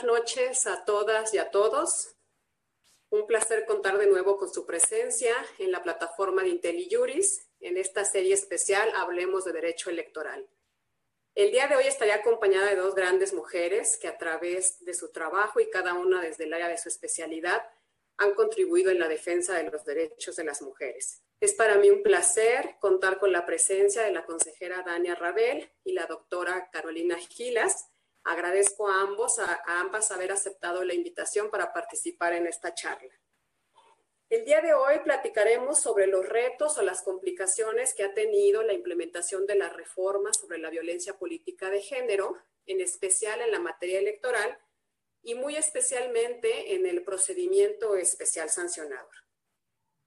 buenas noches a todas y a todos. Un placer contar de nuevo con su presencia en la plataforma de IntelliJuris. En esta serie especial Hablemos de Derecho Electoral. El día de hoy estaré acompañada de dos grandes mujeres que a través de su trabajo y cada una desde el área de su especialidad han contribuido en la defensa de los derechos de las mujeres. Es para mí un placer contar con la presencia de la consejera Dania Rabel y la doctora Carolina Gilas, Agradezco a ambos, a, ambas haber aceptado la invitación para participar en esta charla. El día de hoy platicaremos sobre los retos o las complicaciones que ha tenido la implementación de la reforma sobre la violencia política de género, en especial en la materia electoral y muy especialmente en el procedimiento especial sancionador.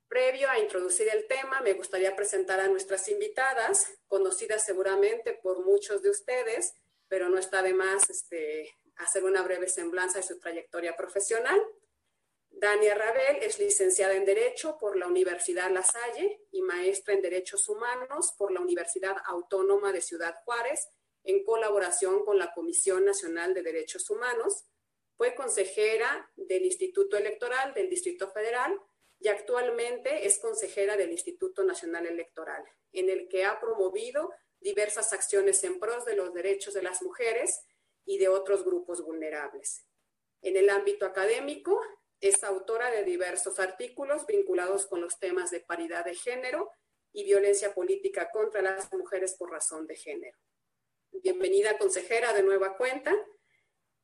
Previo a introducir el tema, me gustaría presentar a nuestras invitadas, conocidas seguramente por muchos de ustedes, pero no está de más este, hacer una breve semblanza de su trayectoria profesional. Dania Rabel es licenciada en Derecho por la Universidad La Salle y maestra en Derechos Humanos por la Universidad Autónoma de Ciudad Juárez, en colaboración con la Comisión Nacional de Derechos Humanos. Fue consejera del Instituto Electoral del Distrito Federal y actualmente es consejera del Instituto Nacional Electoral, en el que ha promovido diversas acciones en pros de los derechos de las mujeres y de otros grupos vulnerables. En el ámbito académico, es autora de diversos artículos vinculados con los temas de paridad de género y violencia política contra las mujeres por razón de género. Bienvenida consejera de nueva cuenta.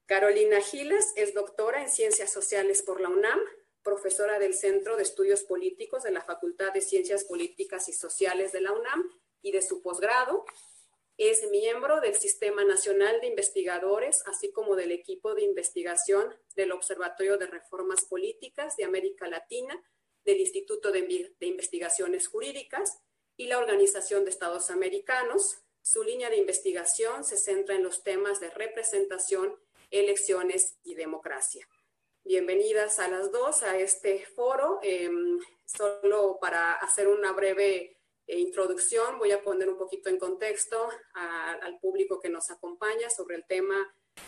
Carolina Giles es doctora en Ciencias Sociales por la UNAM, profesora del Centro de Estudios Políticos de la Facultad de Ciencias Políticas y Sociales de la UNAM y de su posgrado. Es miembro del Sistema Nacional de Investigadores, así como del equipo de investigación del Observatorio de Reformas Políticas de América Latina, del Instituto de, Investigaciones Jurídicas y la Organización de Estados Americanos. Su línea de investigación se centra en los temas de representación, elecciones y democracia. Bienvenidas a las dos a este foro. Em, solo para hacer una breve introducción, voy a poner un poquito en contexto al público que nos acompaña sobre el tema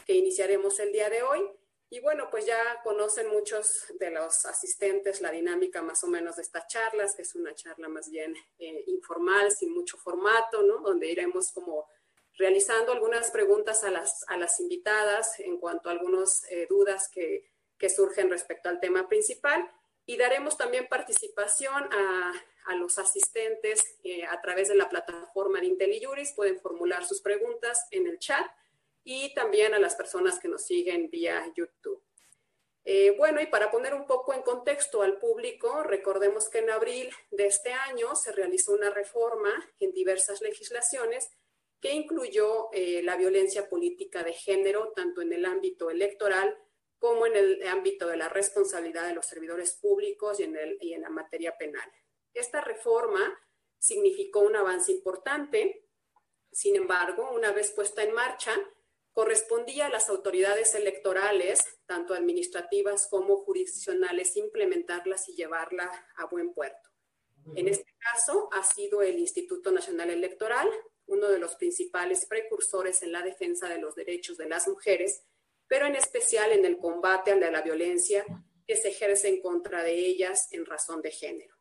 que iniciaremos el día de hoy. Y bueno, pues ya conocen muchos de los asistentes la dinámica más o menos de estas charlas, que es una charla más bien eh, informal, sin mucho formato, ¿no? Donde iremos como realizando algunas preguntas a las, a las invitadas en cuanto a algunas eh, dudas que, que surgen respecto al tema principal y daremos también participación a, a los asistentes a través de la plataforma de IntelliJuris. Pueden formular sus preguntas en el chat y también a las personas que nos siguen vía YouTube. Eh, bueno, y para poner un poco en contexto al público, recordemos que en abril de este año se realizó una reforma en diversas legislaciones que incluyó eh, la violencia política de género, tanto en el ámbito electoral como en el ámbito de la responsabilidad de los servidores públicos y en, el, y en la materia penal. Esta reforma significó un avance importante, sin embargo, una vez puesta en marcha, correspondía a las autoridades electorales, tanto administrativas como jurisdiccionales, implementarlas y llevarla a buen puerto. En este caso ha sido el Instituto Nacional Electoral, uno de los principales precursores en la defensa de los derechos de las mujeres, pero en especial en el combate a la violencia que se ejerce en contra de ellas en razón de género.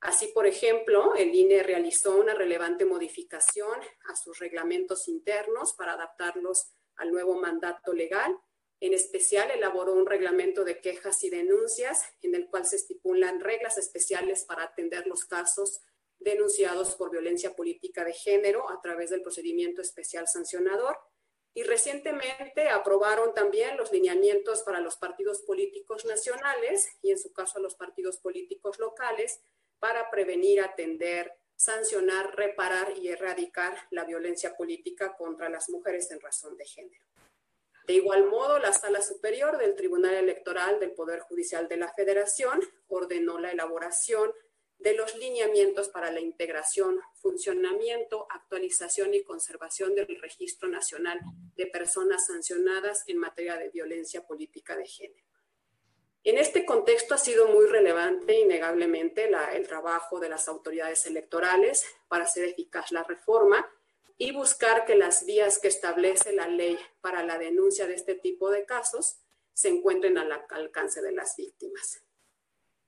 Así, por ejemplo, el INE realizó una relevante modificación a sus reglamentos internos para adaptarlos al nuevo mandato legal. En especial, elaboró un reglamento de quejas y denuncias en el cual se estipulan reglas especiales para atender los casos denunciados por violencia política de género a través del procedimiento especial sancionador. Y recientemente aprobaron también los lineamientos para los partidos políticos nacionales y en su caso a los partidos políticos locales para prevenir, atender, sancionar, reparar y erradicar la violencia política contra las mujeres en razón de género. De igual modo, la Sala Superior del Tribunal Electoral del Poder Judicial de la Federación ordenó la elaboración de los lineamientos para la integración, funcionamiento, actualización y conservación del Registro Nacional de Personas Sancionadas en materia de violencia política de género. En este contexto ha sido muy relevante, innegablemente, el trabajo de las autoridades electorales para hacer eficaz la reforma y buscar que las vías que establece la ley para la denuncia de este tipo de casos se encuentren al alcance de las víctimas.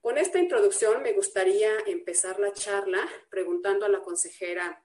Con esta introducción me gustaría empezar la charla preguntando a la consejera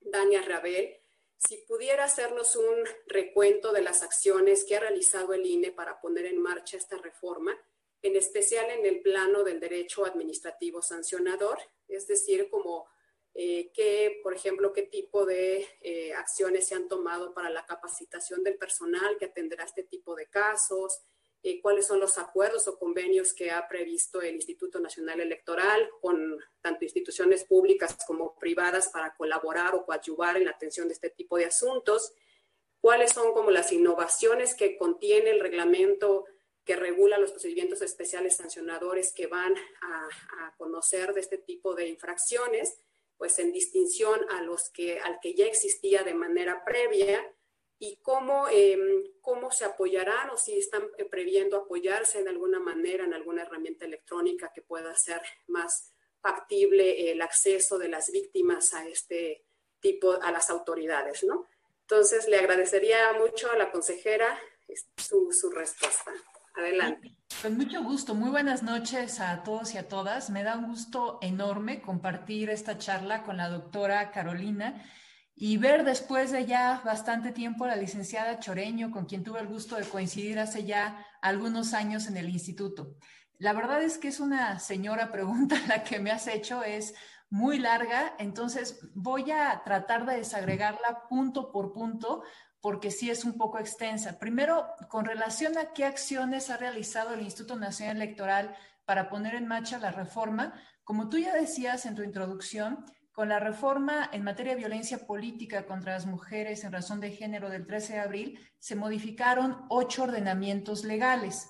Dania Rabel si pudiera hacernos un recuento de las acciones que ha realizado el INE para poner en marcha esta reforma, en especial en el plano del derecho administrativo sancionador, es decir, como eh, qué, por ejemplo, qué tipo de eh, acciones se han tomado para la capacitación del personal que atenderá este tipo de casos, eh, cuáles son los acuerdos o convenios que ha previsto el Instituto Nacional Electoral con tanto instituciones públicas como privadas para colaborar o coadyuvar en la atención de este tipo de asuntos, cuáles son como las innovaciones que contiene el reglamento que regula los procedimientos especiales sancionadores que van a, a conocer de este tipo de infracciones, pues en distinción a los que, al que ya existía de manera previa, y cómo, em, cómo se apoyarán o si están eh, previendo apoyarse en alguna manera en alguna herramienta electrónica que pueda hacer más factible el acceso de las víctimas a este tipo, a las autoridades, ¿no? Entonces, le agradecería mucho a la consejera su, su respuesta. Adelante. Con mucho gusto. Muy buenas noches a todos y a todas. Me da un gusto enorme compartir esta charla con la doctora Carolina y ver después de ya bastante tiempo a la licenciada Choreño, con quien tuve el gusto de coincidir hace ya algunos años en el instituto. La verdad es que es una señora pregunta la que me has hecho, es muy larga, entonces voy a tratar de desagregarla punto por punto porque sí es un poco extensa. Primero, con relación a qué acciones ha realizado el Instituto Nacional Electoral para poner en marcha la reforma, como tú ya decías en tu introducción, con la reforma en materia de violencia política contra las mujeres en razón de género del 13 de abril, se modificaron ocho ordenamientos legales.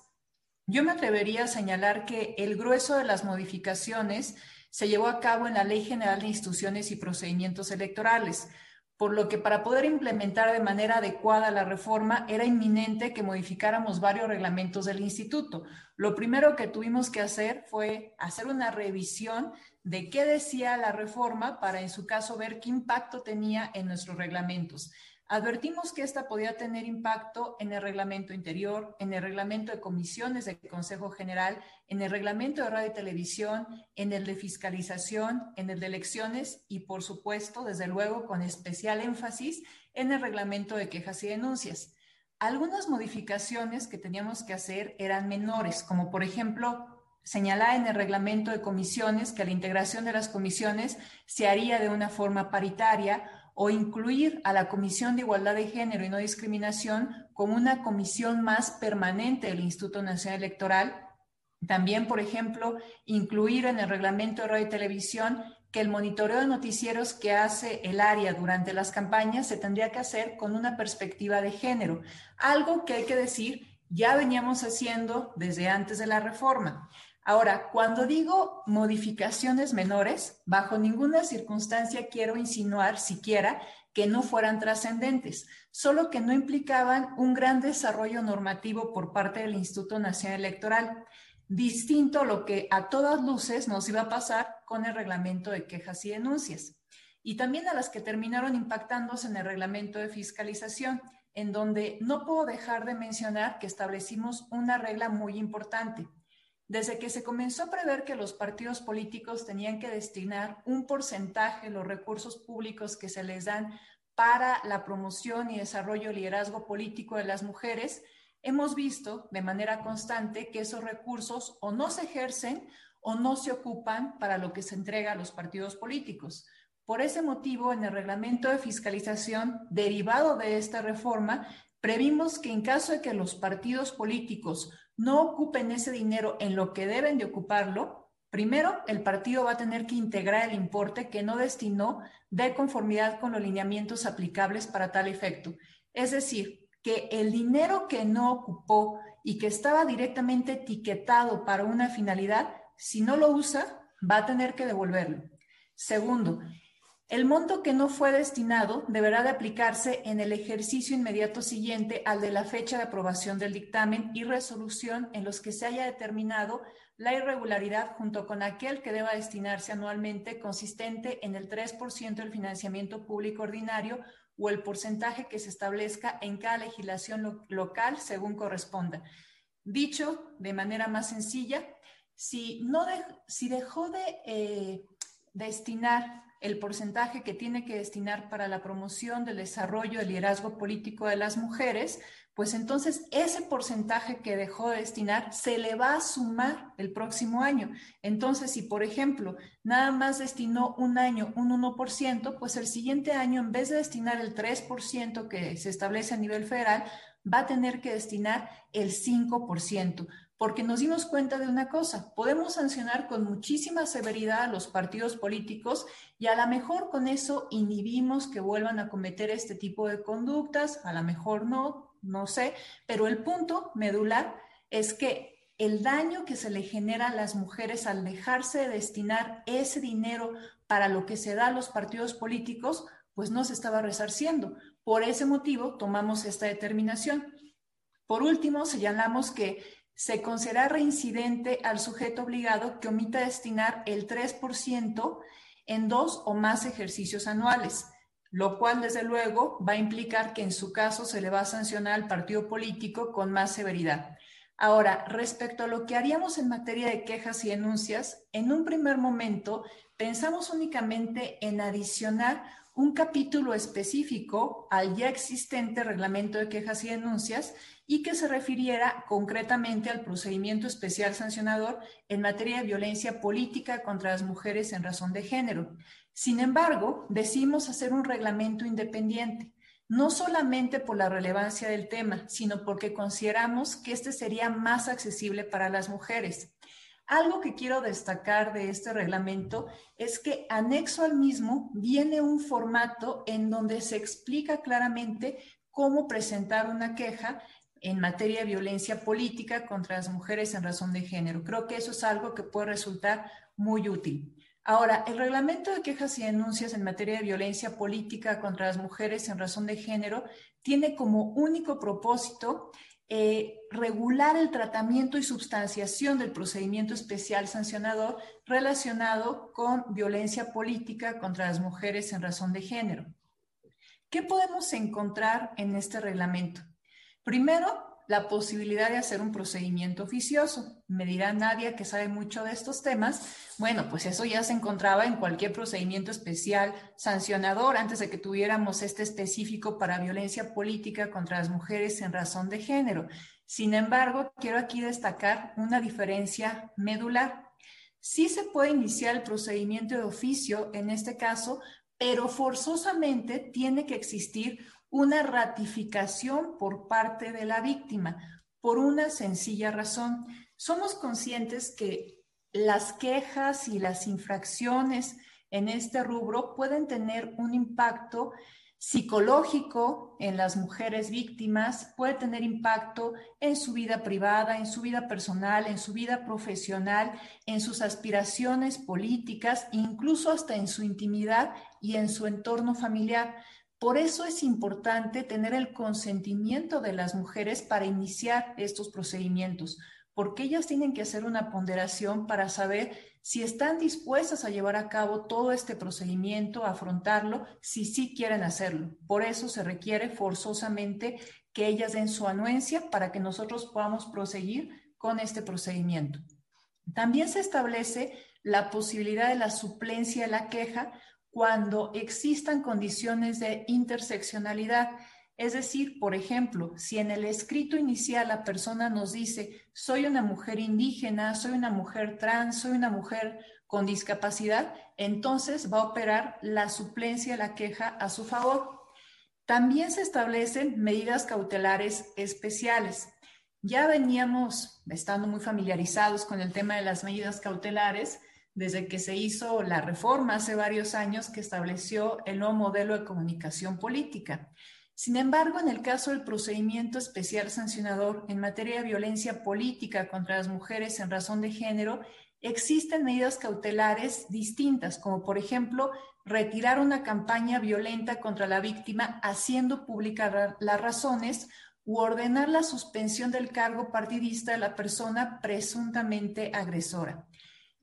Yo me atrevería a señalar que el grueso de las modificaciones se llevó a cabo en la Ley General de Instituciones y Procedimientos Electorales, por lo que para poder implementar de manera adecuada la reforma era inminente que modificáramos varios reglamentos del instituto. Lo primero que tuvimos que hacer fue hacer una revisión de qué decía la reforma para en su caso ver qué impacto tenía en nuestros reglamentos. Advertimos que esta podía tener impacto en el reglamento interior, en el reglamento de comisiones del Consejo General, en el reglamento de radio y televisión, en el de fiscalización, en el de elecciones y, por supuesto, desde luego, con especial énfasis en el reglamento de quejas y denuncias. Algunas modificaciones que teníamos que hacer eran menores, como por ejemplo señalar en el reglamento de comisiones que la integración de las comisiones se haría de una forma paritaria o incluir a la Comisión de Igualdad de Género y No Discriminación como una comisión más permanente del Instituto Nacional Electoral. También, por ejemplo, incluir en el reglamento de radio y televisión que el monitoreo de noticieros que hace el área durante las campañas se tendría que hacer con una perspectiva de género, algo que hay que decir ya veníamos haciendo desde antes de la reforma. Ahora, cuando digo modificaciones menores, bajo ninguna circunstancia quiero insinuar siquiera que no fueran trascendentes, solo que no implicaban un gran desarrollo normativo por parte del Instituto Nacional Electoral, distinto a lo que a todas luces nos iba a pasar con el reglamento de quejas y denuncias, y también a las que terminaron impactándose en el reglamento de fiscalización, en donde no puedo dejar de mencionar que establecimos una regla muy importante desde que se comenzó a prever que los partidos políticos tenían que destinar un porcentaje de los recursos públicos que se les dan para la promoción y desarrollo del liderazgo político de las mujeres, hemos visto de manera constante que esos recursos o no se ejercen o no se ocupan para lo que se entrega a los partidos políticos. Por ese motivo, en el reglamento de fiscalización derivado de esta reforma, previmos que en caso de que los partidos políticos no ocupen ese dinero en lo que deben de ocuparlo, primero el partido va a tener que integrar el importe que no destinó de conformidad con los lineamientos aplicables para tal efecto. Es decir, que el dinero que no ocupó y que estaba directamente etiquetado para una finalidad, si no lo usa, va a tener que devolverlo. Segundo, el monto que no fue destinado deberá de aplicarse en el ejercicio inmediato siguiente al de la fecha de aprobación del dictamen y resolución en los que se haya determinado la irregularidad junto con aquel que deba destinarse anualmente consistente en el 3% del financiamiento público ordinario o el porcentaje que se establezca en cada legislación local según corresponda. Dicho de manera más sencilla, si, no si dejó de eh, destinar el porcentaje que tiene que destinar para la promoción del desarrollo del liderazgo político de las mujeres, pues entonces ese porcentaje que dejó de destinar se le va a sumar el próximo año. Entonces, si por ejemplo nada más destinó un año un 1%, pues el siguiente año en vez de destinar el 3% que se establece a nivel federal, va a tener que destinar el 5% porque nos dimos cuenta de una cosa, podemos sancionar con muchísima severidad a los partidos políticos y a lo mejor con eso inhibimos que vuelvan a cometer este tipo de conductas, a lo mejor no, no sé, pero el punto medular es que el daño que se le genera a las mujeres al dejarse de destinar ese dinero para lo que se da a los partidos políticos, pues no se estaba resarciendo. Por ese motivo tomamos esta determinación. Por último, señalamos que se considera reincidente al sujeto obligado que omita destinar el 3% en dos o más ejercicios anuales, lo cual desde luego va a implicar que en su caso se le va a sancionar al partido político con más severidad. Ahora, respecto a lo que haríamos en materia de quejas y denuncias, en un primer momento pensamos únicamente en adicionar un capítulo específico al ya existente reglamento de quejas y denuncias y que se refiriera concretamente al procedimiento especial sancionador en materia de violencia política contra las mujeres en razón de género. Sin embargo, decidimos hacer un reglamento independiente, no solamente por la relevancia del tema, sino porque consideramos que este sería más accesible para las mujeres. Algo que quiero destacar de este reglamento es que anexo al mismo viene un formato en donde se explica claramente cómo presentar una queja en materia de violencia política contra las mujeres en razón de género. Creo que eso es algo que puede resultar muy útil. Ahora, el reglamento de quejas y denuncias en materia de violencia política contra las mujeres en razón de género tiene como único propósito eh, regular el tratamiento y substanciación del procedimiento especial sancionador relacionado con violencia política contra las mujeres en razón de género. ¿Qué podemos encontrar en este reglamento? Primero, la posibilidad de hacer un procedimiento oficioso. Me dirá Nadia que sabe mucho de estos temas. Bueno, pues eso ya se encontraba en cualquier procedimiento especial sancionador antes de que tuviéramos este específico para violencia política contra las mujeres en razón de género. Sin embargo, quiero aquí destacar una diferencia medular. Sí se puede iniciar el procedimiento de oficio en este caso, pero forzosamente tiene que existir una ratificación por parte de la víctima, por una sencilla razón. Somos conscientes que las quejas y las infracciones en este rubro pueden tener un impacto psicológico en las mujeres víctimas, puede tener impacto en su vida privada, en su vida personal, en su vida profesional, en sus aspiraciones políticas, incluso hasta en su intimidad y en su entorno familiar. Por eso es importante tener el consentimiento de las mujeres para iniciar estos procedimientos, porque ellas tienen que hacer una ponderación para saber si están dispuestas a llevar a cabo todo este procedimiento, afrontarlo, si sí quieren hacerlo. Por eso se requiere forzosamente que ellas den su anuencia para que nosotros podamos proseguir con este procedimiento. También se establece la posibilidad de la suplencia de la queja cuando existan condiciones de interseccionalidad. Es decir, por ejemplo, si en el escrito inicial la persona nos dice, soy una mujer indígena, soy una mujer trans, soy una mujer con discapacidad, entonces va a operar la suplencia la queja a su favor. También se establecen medidas cautelares especiales. Ya veníamos estando muy familiarizados con el tema de las medidas cautelares, desde que se hizo la reforma hace varios años que estableció el nuevo modelo de comunicación política. Sin embargo, en el caso del procedimiento especial sancionador en materia de violencia política contra las mujeres en razón de género, existen medidas cautelares distintas, como por ejemplo retirar una campaña violenta contra la víctima haciendo públicas las razones u ordenar la suspensión del cargo partidista de la persona presuntamente agresora.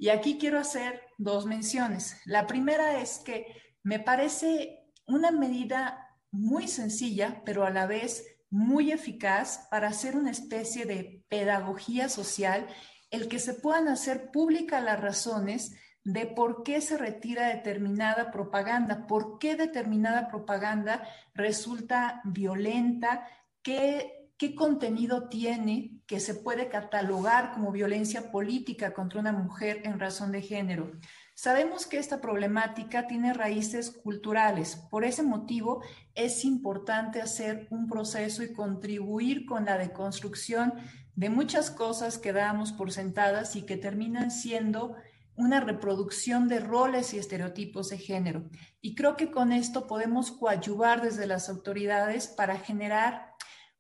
Y aquí quiero hacer dos menciones. La primera es que me parece una medida muy sencilla, pero a la vez muy eficaz para hacer una especie de pedagogía social, el que se puedan hacer públicas las razones de por qué se retira determinada propaganda, por qué determinada propaganda resulta violenta, qué, qué contenido tiene que se puede catalogar como violencia política contra una mujer en razón de género. Sabemos que esta problemática tiene raíces culturales. Por ese motivo es importante hacer un proceso y contribuir con la deconstrucción de muchas cosas que damos por sentadas y que terminan siendo una reproducción de roles y estereotipos de género. Y creo que con esto podemos coadyuvar desde las autoridades para generar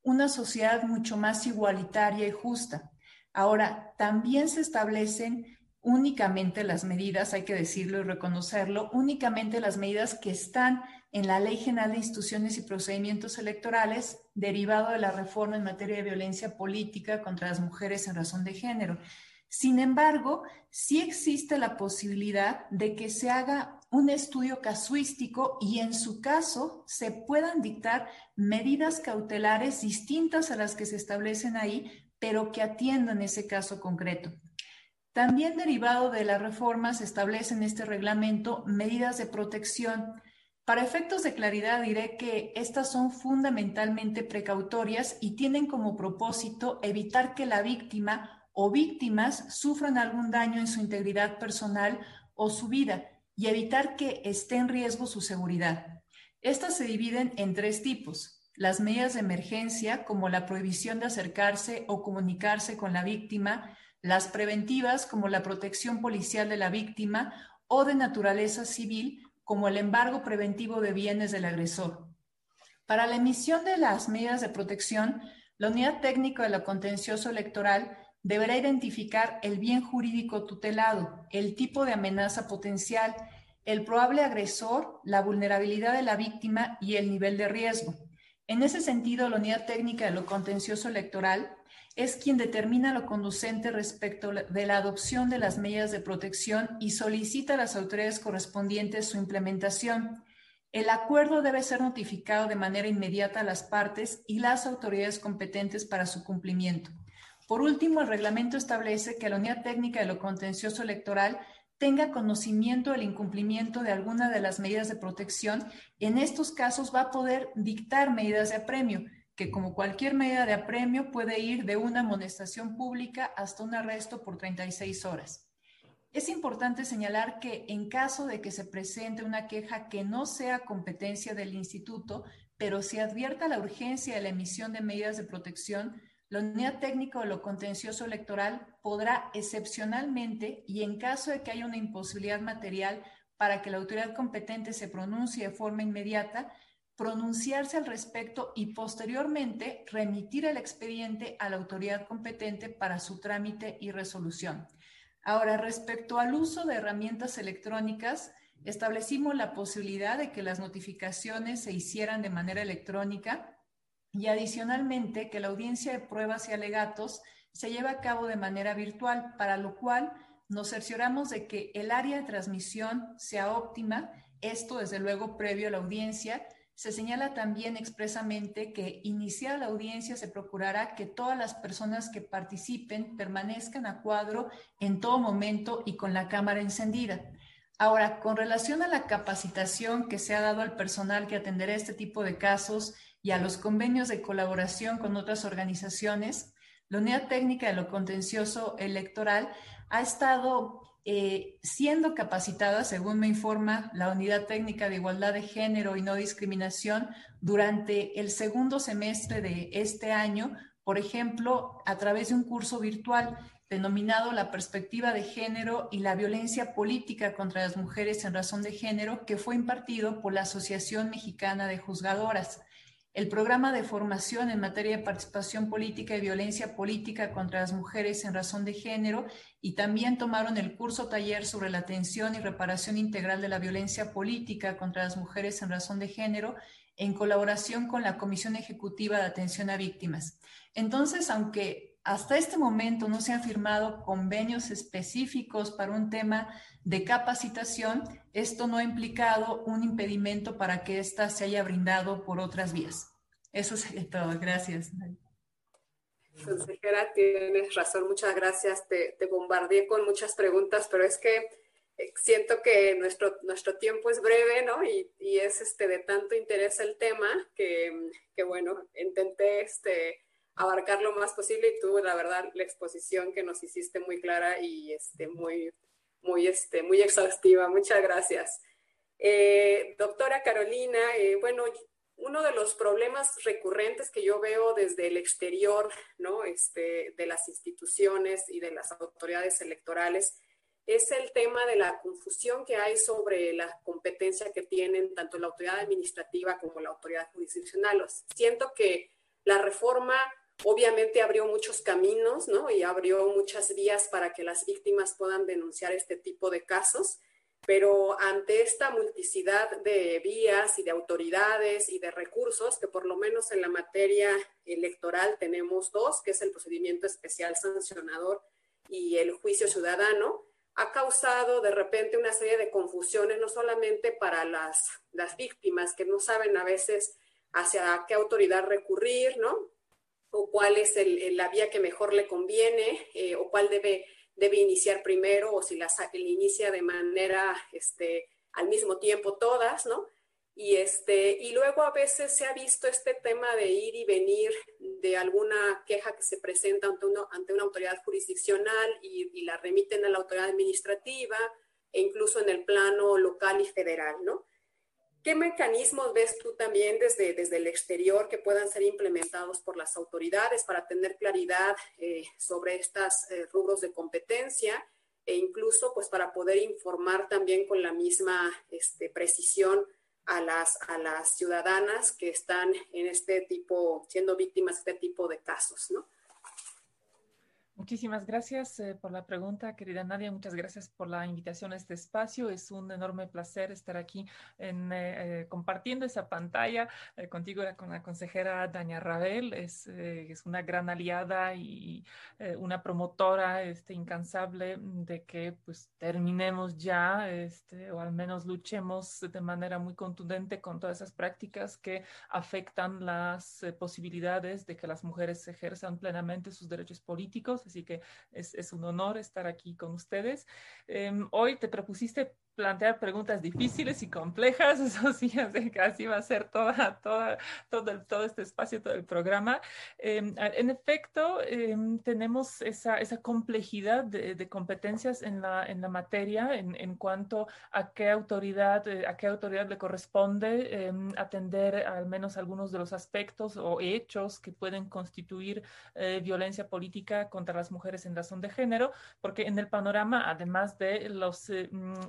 una sociedad mucho más igualitaria y justa. Ahora, también se establecen únicamente las medidas, hay que decirlo y reconocerlo, únicamente las medidas que están en la Ley General de Instituciones y Procedimientos Electorales derivado de la reforma en materia de violencia política contra las mujeres en razón de género. Sin embargo, sí existe la posibilidad de que se haga un estudio casuístico y en su caso se puedan dictar medidas cautelares distintas a las que se establecen ahí, pero que atiendan ese caso concreto. También derivado de la reforma se establece en este reglamento medidas de protección. Para efectos de claridad diré que estas son fundamentalmente precautorias y tienen como propósito evitar que la víctima o víctimas sufran algún daño en su integridad personal o su vida y evitar que esté en riesgo su seguridad. Estas se dividen en tres tipos. Las medidas de emergencia, como la prohibición de acercarse o comunicarse con la víctima, las preventivas como la protección policial de la víctima o de naturaleza civil como el embargo preventivo de bienes del agresor. Para la emisión de las medidas de protección, la unidad técnica de la contencioso electoral deberá identificar el bien jurídico tutelado, el tipo de amenaza potencial, el probable agresor, la vulnerabilidad de la víctima y el nivel de riesgo. En ese sentido, la unidad técnica de lo contencioso electoral es quien determina lo conducente respecto de la adopción de las medidas de protección y solicita a las autoridades correspondientes su implementación. El acuerdo debe ser notificado de manera inmediata a las partes y las autoridades competentes para su cumplimiento. Por último, el reglamento establece que la unidad técnica de lo contencioso electoral tenga conocimiento del incumplimiento de alguna de las medidas de protección. En estos casos va a poder dictar medidas de apremio que como cualquier medida de apremio puede ir de una amonestación pública hasta un arresto por 36 horas. Es importante señalar que en caso de que se presente una queja que no sea competencia del instituto, pero se advierta la urgencia de la emisión de medidas de protección, la unidad técnica de lo contencioso electoral podrá excepcionalmente y en caso de que haya una imposibilidad material para que la autoridad competente se pronuncie de forma inmediata, pronunciarse al respecto y posteriormente remitir el expediente a la autoridad competente para su trámite y resolución. Ahora, respecto al uso de herramientas electrónicas, establecimos la posibilidad de que las notificaciones se hicieran de manera electrónica y adicionalmente que la audiencia de pruebas y alegatos se lleve a cabo de manera virtual, para lo cual nos cercioramos de que el área de transmisión sea óptima, esto desde luego previo a la audiencia, se señala también expresamente que iniciada la audiencia se procurará que todas las personas que participen permanezcan a cuadro en todo momento y con la cámara encendida. Ahora, con relación a la capacitación que se ha dado al personal que atenderá este tipo de casos y a los convenios de colaboración con otras organizaciones, la Unidad Técnica de lo Contencioso Electoral ha estado eh, siendo capacitada, según me informa la Unidad Técnica de Igualdad de Género y No Discriminación, durante el segundo semestre de este año, por ejemplo, a través de un curso virtual denominado La perspectiva de género y la violencia política contra las mujeres en razón de género, que fue impartido por la Asociación Mexicana de Juzgadoras el programa de formación en materia de participación política y violencia política contra las mujeres en razón de género y también tomaron el curso taller sobre la atención y reparación integral de la violencia política contra las mujeres en razón de género en colaboración con la Comisión Ejecutiva de Atención a Víctimas. Entonces, aunque hasta este momento no se han firmado convenios específicos para un tema de capacitación, esto no ha implicado un impedimento para que ésta se haya brindado por otras vías. Eso sería todo. Gracias. Consejera, tienes razón, muchas gracias. Te, te bombardeé con muchas preguntas, pero es que eh, siento que nuestro, nuestro tiempo es breve, ¿no? Y, y es este, de tanto interés el tema que, que, bueno, intenté este, abarcar lo más posible y tuve, la verdad, la exposición que nos hiciste muy clara y este, muy, muy, este, muy exhaustiva. Muchas gracias. Eh, doctora Carolina, eh, bueno, uno de los problemas recurrentes que yo veo desde el exterior, ¿no? Este, de las instituciones y de las autoridades electorales, es el tema de la confusión que hay sobre la competencia que tienen tanto la autoridad administrativa como la autoridad jurisdiccional. Siento que la reforma obviamente abrió muchos caminos, ¿no? Y abrió muchas vías para que las víctimas puedan denunciar este tipo de casos, pero ante esta multiplicidad de vías y de autoridades y de recursos, que por lo menos en la materia electoral tenemos dos, que es el procedimiento especial sancionador y el juicio ciudadano, ha causado de repente una serie de confusiones, no solamente para las, las víctimas que no saben a veces hacia qué autoridad recurrir, ¿no? O cuál es la vía que mejor le conviene, eh, o cuál debe debe iniciar primero o si las inicia de manera este, al mismo tiempo todas, ¿no? Y, este, y luego a veces se ha visto este tema de ir y venir de alguna queja que se presenta ante, uno, ante una autoridad jurisdiccional y, y, la remiten a la autoridad administrativa e incluso en el plano local y federal, ¿no? ¿Qué mecanismos ves tú también desde, desde el exterior que puedan ser implementados por las autoridades para tener claridad eh, sobre estos eh, rubros de competencia e incluso pues para poder informar también con la misma este, precisión a las, a las ciudadanas que están en este tipo, siendo víctimas de este tipo de casos, ¿no? Muchísimas gracias eh, por la pregunta, querida Nadia. Muchas gracias por la invitación a este espacio. Es un enorme placer estar aquí eh, eh, compartiendo esa pantalla contigo, con la consejera Daña Rabel. Es, es una gran aliada y una promotora este, incansable de que pues, terminemos ya este, o al menos luchemos de manera muy contundente con todas esas prácticas que afectan las posibilidades de que las mujeres ejerzan plenamente sus derechos políticos así que es, un honor estar aquí con ustedes. Em, hoy te propusiste plantear preguntas difíciles y complejas, eso sí, así va a ser toda, toda, todo, el, todo este espacio, todo el programa. Em, en efecto, em, tenemos esa, esa complejidad de, de, competencias en la, en la materia en, en, cuanto a qué autoridad, eh, a qué autoridad le corresponde em, atender al menos algunos de los aspectos o hechos que pueden constituir eh, violencia política contra las mujeres en razón de género, porque en el panorama, además de los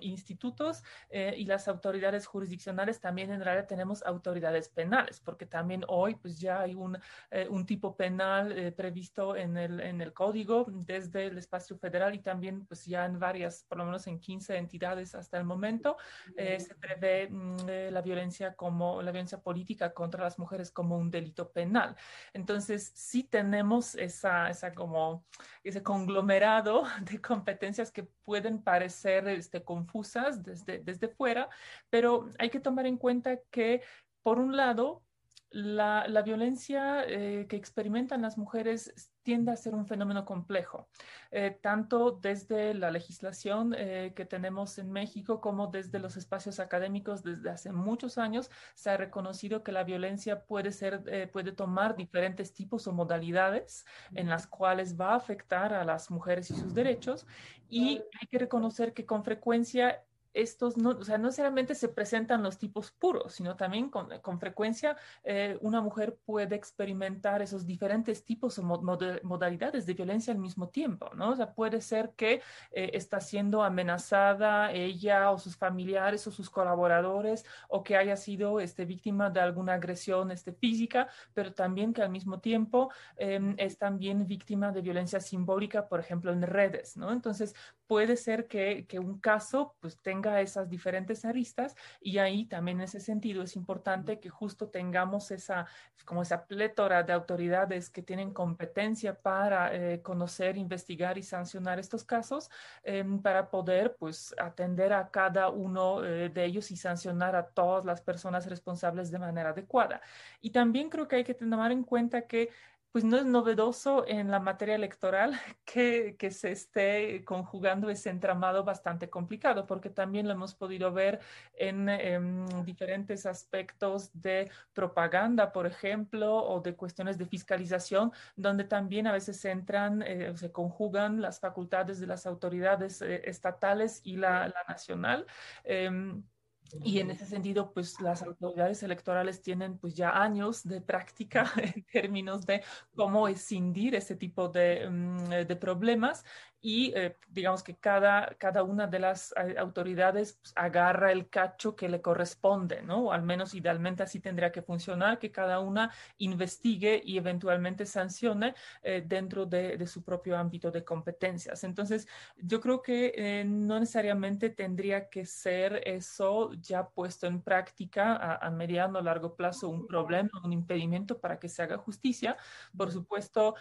institutos, eh, institutos eh, y las autoridades jurisdiccionales también en realidad tenemos autoridades penales, porque también hoy pues ya hay un, eh, un tipo penal eh, previsto en el, en el código desde el espacio federal y también pues ya en varias, por lo menos en 15 entidades hasta el momento, se prevé mm, la violencia como la violencia política contra las mujeres como un delito penal. Entonces sí tenemos esa, esa como ese conglomerado de competencias que pueden parecer este, confusas desde, desde fuera, pero hay que tomar en cuenta que, por un lado, la, la violencia eh, que experimentan las mujeres tiende a ser un fenómeno complejo, eh, tanto desde la legislación eh, que tenemos en México como desde los espacios académicos desde hace muchos años se ha reconocido que la violencia puede ser, eh, puede tomar diferentes tipos o modalidades en las cuales va a afectar a las mujeres y sus derechos y hay que reconocer que con frecuencia estos no, o sea, no necesariamente se presentan los tipos puros, sino también con, con frecuencia eh, una mujer puede experimentar esos diferentes tipos o mod modalidades de violencia al mismo tiempo, ¿no? O sea, puede ser que eh, está siendo amenazada ella o sus familiares o sus colaboradores o que haya sido este, víctima de alguna agresión este, física, pero también que al mismo tiempo eh, es también víctima de violencia simbólica, por ejemplo, en redes, ¿no? Entonces, puede ser que, que un caso pues tenga tenga esas diferentes aristas y ahí también en ese sentido es importante que justo tengamos esa, como esa plétora de autoridades que tienen competencia para eh, conocer, investigar y sancionar estos casos em, para poder pues atender a cada uno eh, de ellos y sancionar a todas las personas responsables de manera adecuada. Y también creo que hay que tomar en cuenta que pues no es novedoso en la materia electoral que, que, se esté conjugando ese entramado bastante complicado, porque también lo hemos podido ver en, diferentes aspectos de propaganda, por ejemplo, o de cuestiones de fiscalización, donde también a veces se entran, eh, se conjugan las facultades de las autoridades eh, estatales y la, la nacional. Em, y en ese sentido, pues las autoridades electorales tienen pues ya años de práctica en términos de cómo escindir ese tipo de, mm, de problemas y eh, digamos que cada, cada una de las eh, autoridades pues, agarra el cacho que le corresponde, ¿no? O al menos idealmente así tendría que funcionar, que cada una investigue y eventualmente sancione eh, dentro de, de, su propio ámbito de competencias. Entonces, yo creo que no necesariamente tendría que ser eso ya puesto en práctica a, a mediano o largo plazo un problema, un impedimento para que se haga justicia. Por supuesto,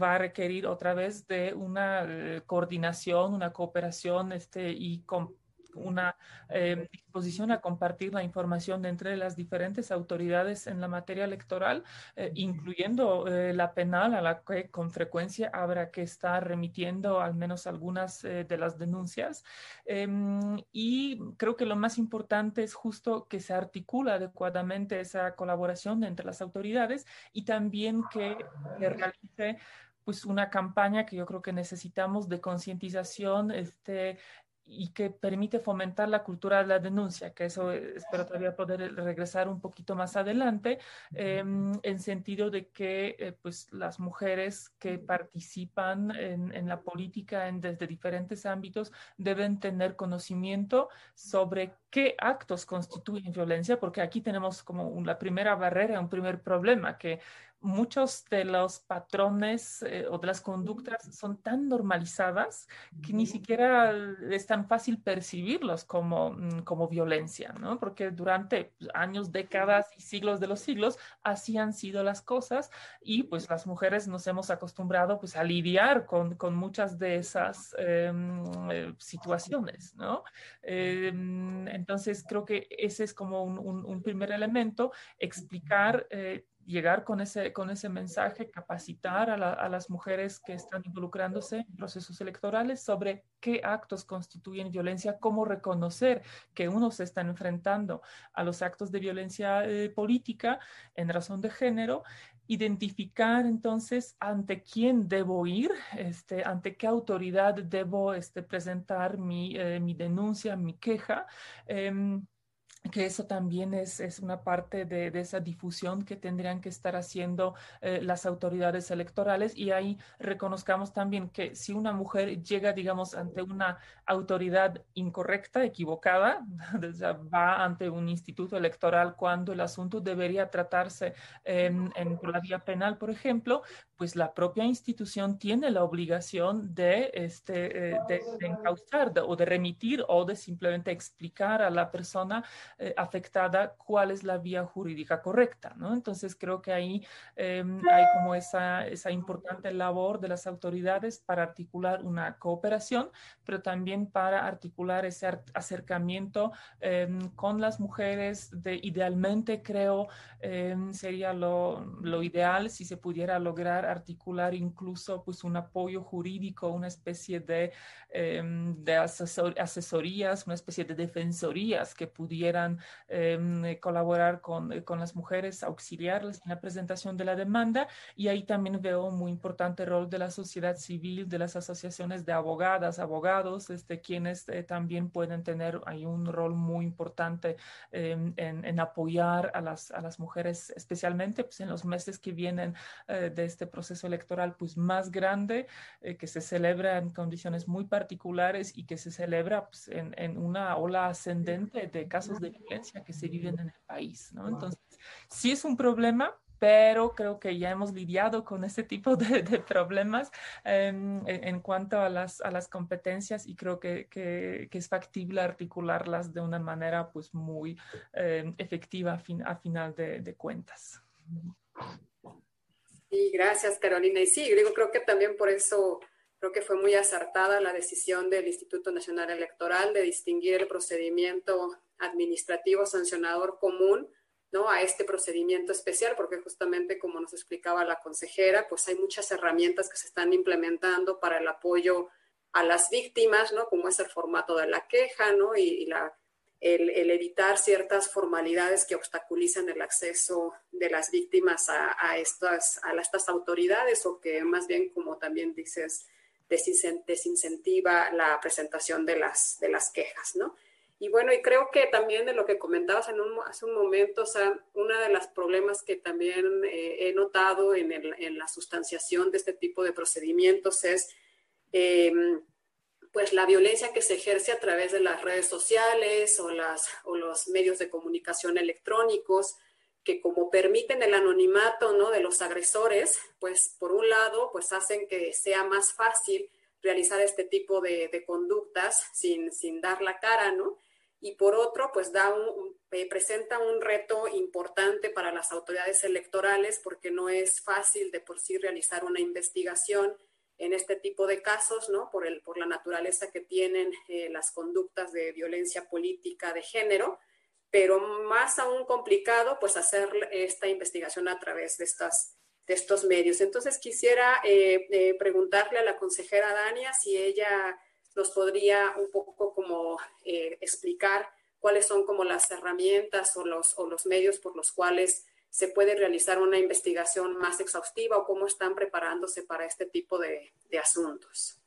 va a requerir otra vez de una coordinación, una cooperación este, y con una eh, disposición a compartir la información entre las diferentes autoridades en la materia electoral, eh, incluyendo eh, la penal, a la que con frecuencia habrá que estar remitiendo al menos algunas de las denuncias. Em, y creo que lo más importante es justo que se articula adecuadamente esa colaboración entre las autoridades y también que, que realice pues una campaña que yo creo que necesitamos de concientización este, y que permite fomentar la cultura de la denuncia, que eso espero todavía poder regresar un poquito más adelante, em, en sentido de que eh, pues las mujeres que participan en, en la política en, desde diferentes ámbitos deben tener conocimiento sobre qué actos constituyen violencia, porque aquí tenemos como la primera barrera, un primer problema, que muchos de los patrones eh, o de las conductas son tan normalizadas que ni siquiera es tan fácil percibirlos como, mm, como violencia, ¿no? Porque durante años, décadas y siglos de los siglos así han sido las cosas y pues las mujeres nos hemos acostumbrado pues a lidiar con, con muchas de esas em, eh, situaciones, ¿no? Em, entonces creo que ese es como un, un, un primer elemento, explicar eh, llegar con ese, con ese mensaje, capacitar a, las mujeres que están involucrándose en procesos electorales sobre qué actos constituyen violencia, cómo reconocer que uno se está enfrentando a los actos de violencia eh, política en razón de género identificar entonces ante quién debo ir, este, ante qué autoridad debo este, presentar mi, eh, mi denuncia, mi queja. Em, que eso también es, es una parte de, de, esa difusión que tendrían que estar haciendo eh, las autoridades electorales. Y ahí reconozcamos también que si una mujer llega, digamos, ante una autoridad incorrecta, equivocada, va ante un instituto electoral cuando el asunto debería tratarse en, por la vía penal, por ejemplo, pues la propia institución tiene la obligación de, este, eh, de, de encauzar o de remitir o de simplemente explicar a la persona eh, afectada cuál es la vía jurídica correcta, ¿no? Entonces creo que ahí eh, hay como esa, esa importante labor de las autoridades para articular una cooperación, pero también para articular ese acercamiento eh, con las mujeres, de, idealmente creo em, sería lo, lo ideal si se pudiera lograr articular incluso pues un apoyo jurídico, una especie de, de asesor, asesorías, una especie de defensorías que pudieran eh, colaborar con, con, las mujeres, auxiliarles en la presentación de la demanda. Y ahí también veo un muy importante rol de la sociedad civil, de las asociaciones de abogadas, abogados, este, quienes eh, también pueden tener ahí un rol muy importante en, en, apoyar a las, a las mujeres, especialmente pues, en los meses que vienen eh, de este proceso proceso electoral pues más grande eh, que se celebra en condiciones muy particulares y que se celebra pues, en, en, una ola ascendente de casos de violencia que se viven en el país, ¿no? Entonces, sí es un problema, pero creo que ya hemos lidiado con este tipo de, problemas em, en, cuanto a las, a las competencias y creo que, que, es factible articularlas de una manera pues muy em, efectiva a, final de, de cuentas. Sí, gracias Carolina. Y sí, digo, creo que también por eso creo que fue muy acertada la decisión del Instituto Nacional Electoral de distinguir el procedimiento administrativo sancionador común ¿no? a este procedimiento especial, porque justamente como nos explicaba la consejera, pues hay muchas herramientas que se están implementando para el apoyo a las víctimas, ¿no? como es el formato de la queja ¿no? y, la, el, evitar ciertas formalidades que obstaculizan el acceso de las víctimas a, estas, a estas autoridades o que más bien, como también dices, desincentiva la presentación de las, de las quejas, ¿no? Y bueno, y creo que también de lo que comentabas en hace un momento, o sea, uno de los problemas que también eh, he notado en, la sustanciación de este tipo de procedimientos es em, pues la violencia que se ejerce a través de las redes sociales o los medios de comunicación electrónicos, que como permiten el anonimato ¿no? de los agresores, pues por un lado, pues hacen que sea más fácil realizar este tipo de, conductas sin, sin dar la cara, ¿no? y por otro, pues da un, eh, presenta un reto importante para las autoridades electorales porque no es fácil de por sí realizar una investigación en este tipo de casos, ¿no? Por, el, por la naturaleza que tienen eh, las conductas de violencia política de género, pero más aún complicado, pues hacer esta investigación a través de, estas, de estos medios. Entonces quisiera eh, preguntarle a la consejera Dania si ella nos podría un poco como eh, explicar cuáles son como las herramientas o los, o los medios por los cuales se puede realizar una investigación más exhaustiva o cómo están preparándose para este tipo de, de asuntos.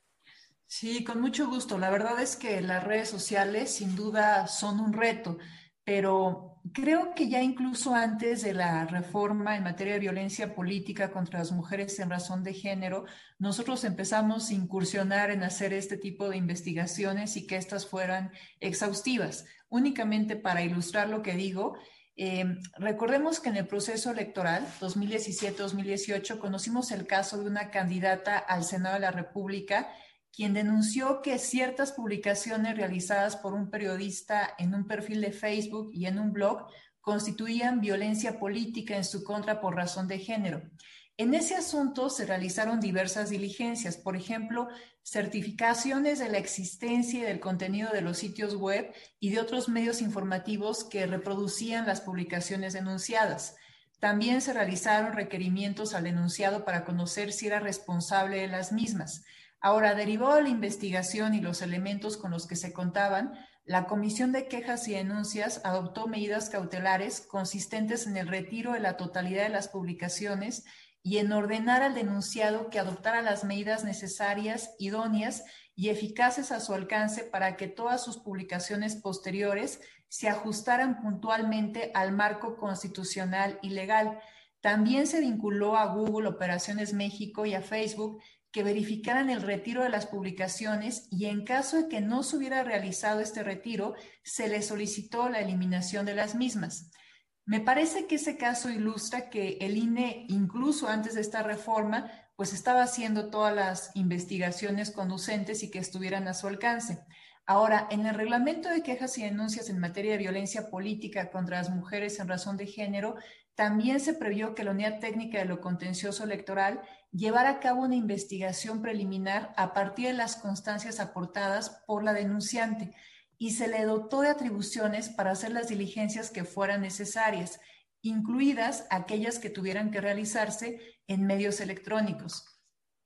Sí, con mucho gusto. La verdad es que las redes sociales sin duda son un reto, pero creo que ya incluso antes de la reforma en materia de violencia política contra las mujeres en razón de género, nosotros empezamos a incursionar en hacer este tipo de investigaciones y que éstas fueran exhaustivas. Únicamente para ilustrar lo que digo, eh, recordemos que en el proceso electoral 2017-2018 conocimos el caso de una candidata al Senado de la República quien denunció que ciertas publicaciones realizadas por un periodista en un perfil de Facebook y en un blog constituían violencia política en su contra por razón de género. En ese asunto se realizaron diversas diligencias, por ejemplo, certificaciones de la existencia y del contenido de los sitios web y de otros medios informativos que reproducían las publicaciones denunciadas. También se realizaron requerimientos al denunciado para conocer si era responsable de las mismas. Ahora, derivado de la investigación y los elementos con los que se contaban, la Comisión de Quejas y Denuncias adoptó medidas cautelares consistentes en el retiro de la totalidad de las publicaciones y en ordenar al denunciado que adoptara las medidas necesarias, idóneas y eficaces a su alcance para que todas sus publicaciones posteriores se ajustaran puntualmente al marco constitucional y legal. También se vinculó a Google Operaciones México y a Facebook que verificaran el retiro de las publicaciones y en caso de que no se hubiera realizado este retiro, se le solicitó la eliminación de las mismas. Me parece que ese caso ilustra que el INE, incluso antes de esta reforma, pues estaba haciendo todas las investigaciones conducentes y que estuvieran a su alcance. Ahora, en el reglamento de quejas y denuncias en materia de violencia política contra las mujeres en razón de género, también se previó que la Unidad Técnica de lo Contencioso Electoral llevara a cabo una investigación preliminar a partir de las constancias aportadas por la denunciante y se le dotó de atribuciones para hacer las diligencias que fueran necesarias, incluidas aquellas que tuvieran que realizarse en medios electrónicos.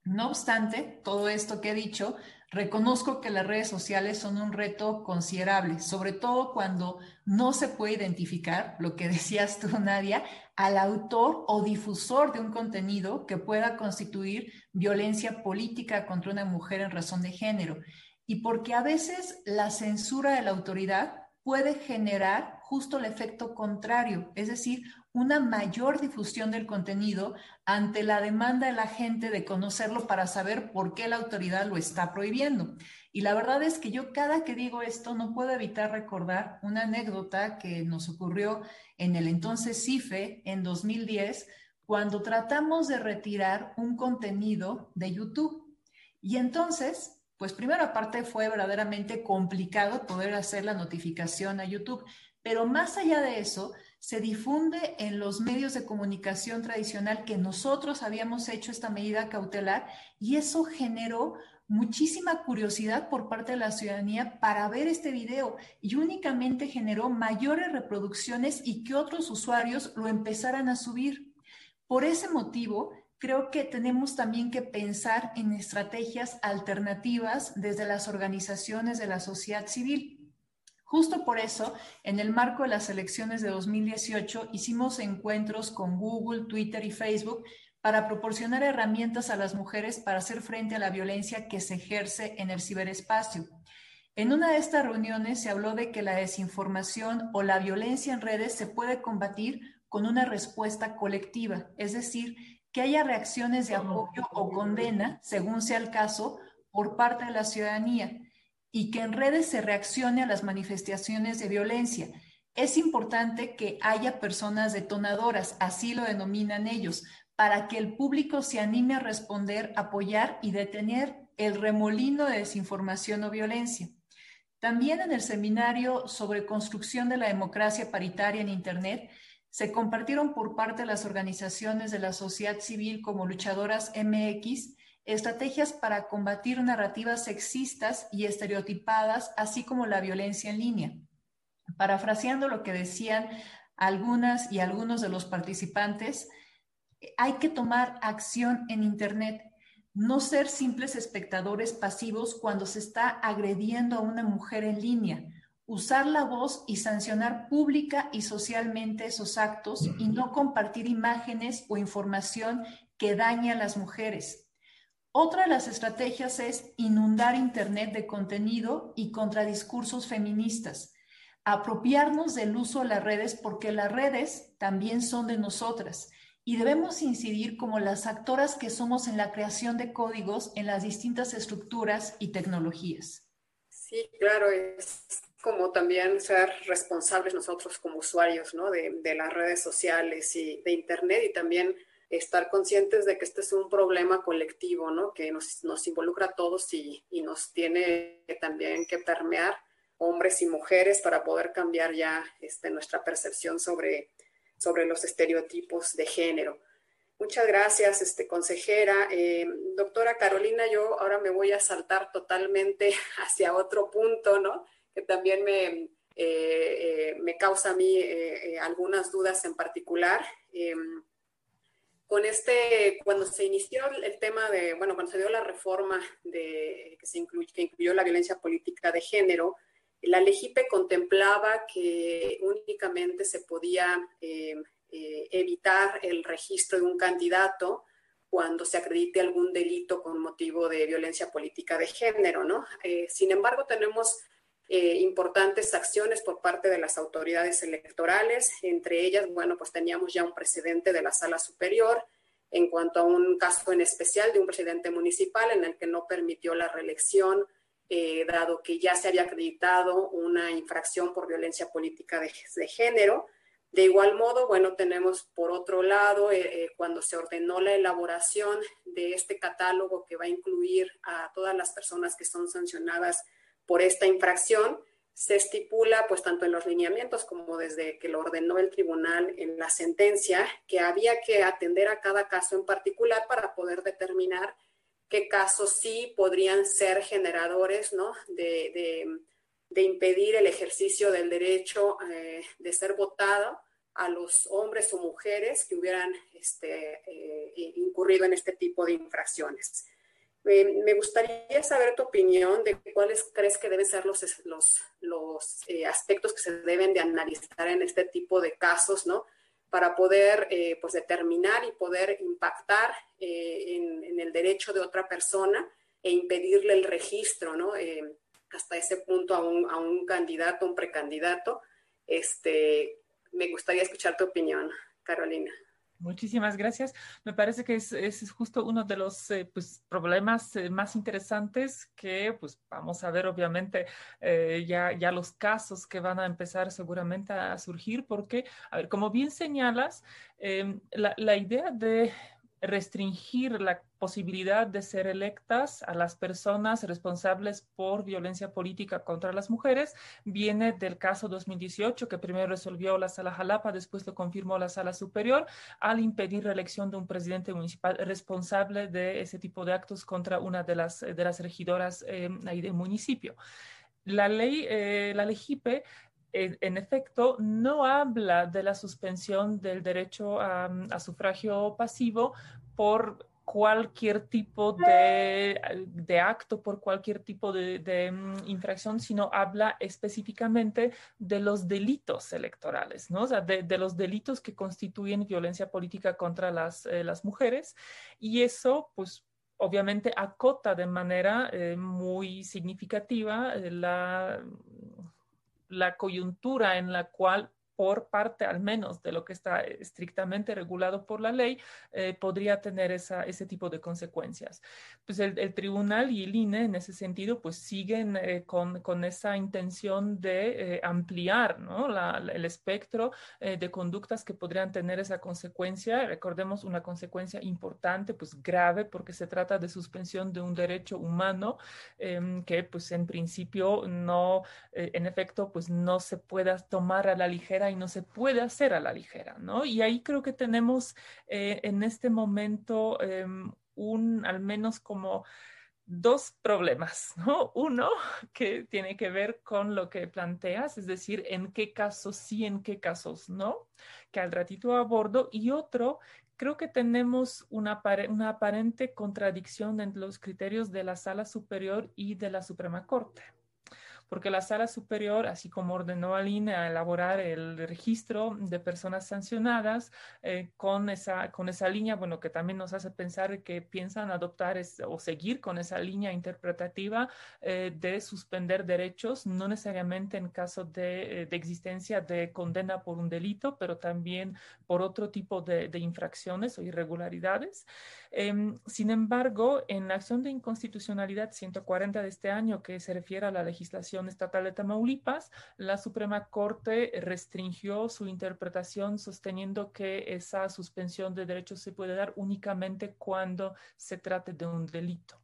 No obstante, todo esto que he dicho Reconozco que las redes sociales son un reto considerable, sobre todo cuando no se puede identificar, lo que decías tú, Nadia, al autor o difusor de un contenido que pueda constituir violencia política contra una mujer en razón de género. Y porque a veces la censura de la autoridad puede generar justo el efecto contrario, es decir, una mayor difusión del contenido ante la demanda de la gente de conocerlo para saber por qué la autoridad lo está prohibiendo. Y la verdad es que yo cada que digo esto no puedo evitar recordar una anécdota que nos ocurrió en el entonces CIFE en 2010 cuando tratamos de retirar un contenido de YouTube. Y entonces, pues primero aparte fue verdaderamente complicado poder hacer la notificación a YouTube, pero más allá de eso, se difunde en los medios de comunicación tradicional que nosotros habíamos hecho esta medida cautelar y eso generó muchísima curiosidad por parte de la ciudadanía para ver este video y únicamente generó mayores reproducciones y que otros usuarios lo empezaran a subir. Por ese motivo, creo que tenemos también que pensar en estrategias alternativas desde las organizaciones de la sociedad civil. Justo por eso, en el marco de las elecciones de 2018, hicimos encuentros con Google, Twitter y Facebook para proporcionar herramientas a las mujeres para hacer frente a la violencia que se ejerce en el ciberespacio. En una de estas reuniones se habló de que la desinformación o la violencia en redes se puede combatir con una respuesta colectiva, es decir, que haya reacciones de apoyo o condena, según sea el caso, por parte de la ciudadanía y que en redes se reaccione a las manifestaciones de violencia. Es importante que haya personas detonadoras, así lo denominan ellos, para que el público se anime a responder, apoyar y detener el remolino de desinformación o violencia. También en el seminario sobre construcción de la democracia paritaria en Internet, se compartieron por parte de las organizaciones de la sociedad civil como Luchadoras MX estrategias para combatir narrativas sexistas y estereotipadas, así como la violencia en línea. Parafraseando lo que decían algunas y algunos de los participantes, hay que tomar acción en Internet, no ser simples espectadores pasivos cuando se está agrediendo a una mujer en línea, usar la voz y sancionar pública y socialmente esos actos y no compartir imágenes o información que dañe a las mujeres. Otra de las estrategias es inundar Internet de contenido y contradiscursos feministas, apropiarnos del uso de las redes porque las redes también son de nosotras y debemos incidir como las actoras que somos en la creación de códigos en las distintas estructuras y tecnologías. Sí, claro, es como también ser responsables nosotros como usuarios ¿no? de, las redes sociales y de Internet y también estar conscientes de que este es un problema colectivo, ¿no? Que nos, nos involucra a todos y, y, nos tiene también que permear hombres y mujeres para poder cambiar ya este, nuestra percepción sobre, sobre los estereotipos de género. Muchas gracias, este, consejera. Eh, doctora Carolina, yo ahora me voy a saltar totalmente hacia otro punto, ¿no? También me, eh, eh, me causa a mí algunas dudas en particular. Con este, cuando se inició el tema de, bueno, cuando se dio la reforma de, que, se que incluyó la violencia política de género, la LEGIPE contemplaba que únicamente se podía eh, eh, evitar el registro de un candidato cuando se acredite algún delito con motivo de violencia política de género, ¿no? Eh, sin embargo, tenemos eh, importantes acciones por parte de las autoridades electorales. Entre ellas, bueno, pues teníamos ya un precedente de la sala superior en cuanto a un caso en especial de un presidente municipal en el que no permitió la reelección, eh, dado que ya se había acreditado una infracción por violencia política de, género. De igual modo, bueno, tenemos por otro lado, eh, cuando se ordenó la elaboración de este catálogo que va a incluir a todas las personas que son sancionadas por esta infracción, se estipula, pues tanto en los lineamientos como desde que lo ordenó el tribunal en la sentencia, que había que atender a cada caso en particular para poder determinar qué casos sí podrían ser generadores ¿no? de, impedir el ejercicio del derecho eh, de ser votado a los hombres o mujeres que hubieran este, eh, incurrido en este tipo de infracciones me gustaría saber tu opinión de cuáles crees que deben ser los, los, los eh, aspectos que se deben de analizar en este tipo de casos, ¿no? Para poder eh, pues determinar y poder impactar eh, en, en, el derecho de otra persona e impedirle el registro, ¿no? hasta ese punto a un, a un candidato, un precandidato. Este, me gustaría escuchar tu opinión, Carolina. Muchísimas gracias. Me parece que es, es justo uno de los eh, pues, problemas eh, más interesantes que pues, vamos a ver obviamente eh, ya, ya los casos que van a empezar seguramente a surgir porque, a ver, como bien señalas, em, la, la idea de restringir la posibilidad de ser electas a las personas responsables por violencia política contra las mujeres viene del caso 2018 que primero resolvió la sala Jalapa, después lo confirmó la sala superior al impedir la elección de un presidente municipal responsable de ese tipo de actos contra una de las, de las regidoras eh, ahí del municipio. La ley, eh, la en, efecto, no habla de la suspensión del derecho a, sufragio pasivo por cualquier tipo de, acto, por cualquier tipo de, mm, infracción, sino habla específicamente de los delitos electorales, de, los delitos que constituyen violencia política contra las, eh, mujeres. Y eso, pues, obviamente acota de manera eh, muy significativa eh, la la coyuntura en la cual por parte al menos de lo que está estrictamente regulado por la ley, eh, podría tener esa, ese tipo de consecuencias. Pues el, tribunal y el INE en ese sentido pues siguen eh, con, con, esa intención de eh, ampliar ¿no? el espectro de conductas que podrían tener esa consecuencia. Recordemos una consecuencia importante, pues grave, porque se trata de suspensión de un derecho humano em, que pues en principio no, en efecto, pues no se pueda tomar a la ligera y no se puede hacer a la ligera, ¿no? Y ahí creo que tenemos eh, en este momento em, un, al menos como dos problemas, ¿no? Uno que tiene que ver con lo que planteas, es decir, en qué casos sí, en qué casos no, que al ratito abordo, y otro creo que tenemos una, una, aparente contradicción entre los criterios de la sala superior y de la Suprema Corte porque la sala superior, así como ordenó al INE a elaborar el registro de personas sancionadas eh, con, esa, con esa línea, bueno, que también nos hace pensar que piensan adoptar o seguir con esa línea interpretativa eh, de suspender derechos, no necesariamente en caso de, eh, de, existencia de condena por un delito, pero también por otro tipo de, de infracciones o irregularidades. Em, sin embargo, en la acción de inconstitucionalidad 140 de este año, que se refiere a la legislación estatal de Tamaulipas, la Suprema Corte restringió su interpretación sosteniendo que esa suspensión de derechos se puede dar únicamente cuando se trate de un delito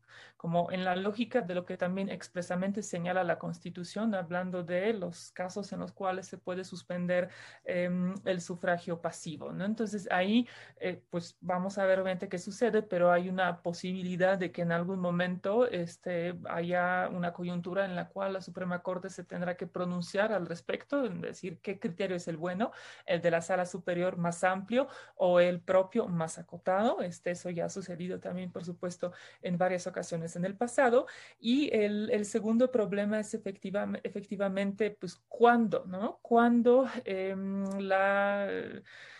como en la lógica de lo que también expresamente señala la Constitución, hablando de los casos en los cuales se puede suspender em, el sufragio pasivo. ¿no? Entonces ahí, eh, pues vamos a ver obviamente qué sucede, pero hay una posibilidad de que en algún momento este, haya una coyuntura en la cual la Suprema Corte se tendrá que pronunciar al respecto, en decir qué criterio es el bueno, el de la sala superior más amplio o el propio más acotado. Este, eso ya ha sucedido también, por supuesto, en varias ocasiones en el pasado. Y el, segundo problema es efectivamente, pues, ¿cuándo? ¿no? ¿Cuándo em, la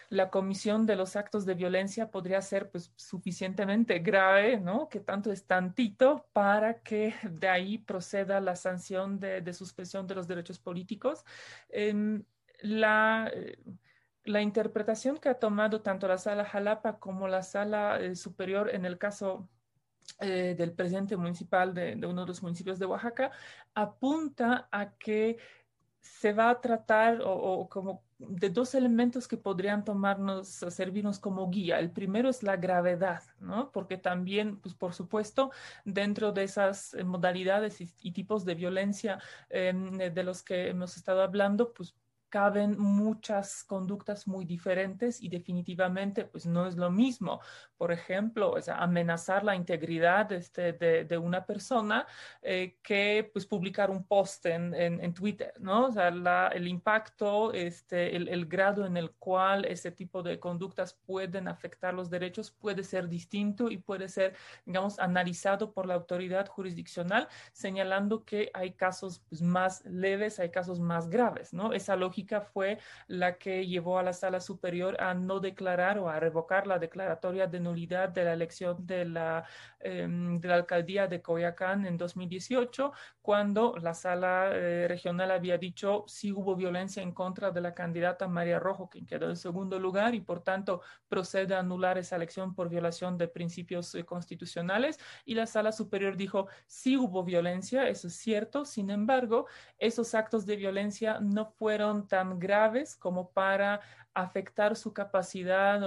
la comisión de los actos de violencia podría ser pues suficientemente grave, ¿no? Que tanto es tantito para que de ahí proceda la sanción de, suspensión de los derechos políticos. Em, la, la interpretación que ha tomado tanto la sala Jalapa como la sala eh, superior en el caso eh, del presidente municipal de, uno de los municipios de Oaxaca apunta a que se va a tratar o, como de dos elementos que podrían tomarnos, servirnos como guía. El primero es la gravedad, ¿no? Porque también, pues por supuesto, dentro de esas eh, modalidades y, tipos de violencia em, de los que hemos estado hablando, pues caben muchas conductas muy diferentes y definitivamente pues no es lo mismo. Por ejemplo, amenazar la integridad este, de, una persona eh, que pues publicar un post en, en, Twitter, ¿no? O sea, el impacto, este, el, el, grado en el cual ese tipo de conductas pueden afectar los derechos puede ser distinto y puede ser, digamos, analizado por la autoridad jurisdiccional, señalando que hay casos pues, más leves, hay casos más graves, ¿no? Esa lógica lógica fue la que llevó a la sala superior a no declarar o a revocar la declaratoria de nulidad de la elección de la, em, de la alcaldía de Coyacán en 2018, cuando la sala eh, regional había dicho si hubo violencia en contra de la candidata María Rojo, quien quedó en segundo lugar y por tanto procede a anular esa elección por violación de principios eh, constitucionales. Y la sala superior dijo si hubo violencia, eso es cierto, sin embargo, esos actos de violencia no fueron tan graves como para afectar su capacidad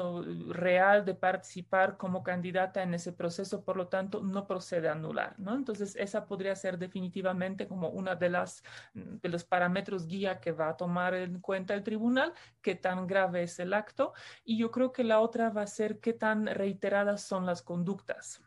real de participar como candidata en ese proceso, por lo tanto, no procede a anular, ¿no? Entonces, esa podría ser definitivamente como una de las de los parámetros guía que va a tomar en cuenta el tribunal, qué tan grave es el acto, y yo creo que la otra va a ser qué tan reiteradas son las conductas.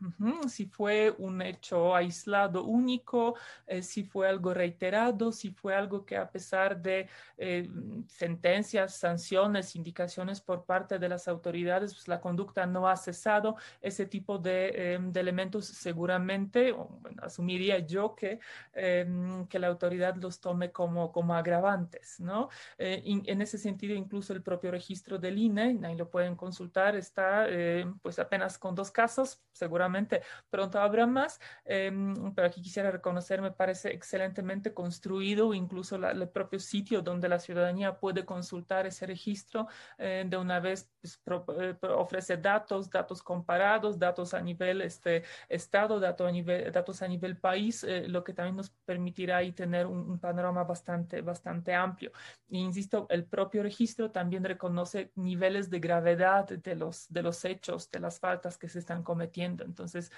Si fue un hecho aislado único, eh, si fue algo reiterado, si fue algo que a pesar de eh, sentencias, sanciones, indicaciones por parte de las autoridades, pues la conducta no ha cesado. Ese tipo de, em, elementos seguramente, asumiría yo que, em, que la autoridad los tome como, como agravantes, ¿no? Eh, en ese sentido, incluso el propio registro del INE, ahí lo pueden consultar, está em, pues apenas con dos casos, seguramente pronto habrá más, pero aquí quisiera reconocer, me parece excelentemente construido, incluso el propio sitio donde la ciudadanía puede consultar ese registro eh, de una vez pues, eh, ofrece datos, datos comparados, datos a nivel este, estado, datos a nivel, datos a nivel país, eh, lo que también nos permitirá ahí tener un, panorama bastante, bastante amplio. E insisto, el propio registro también reconoce niveles de gravedad de los, de los hechos, de las faltas que se están cometiendo. Entonces,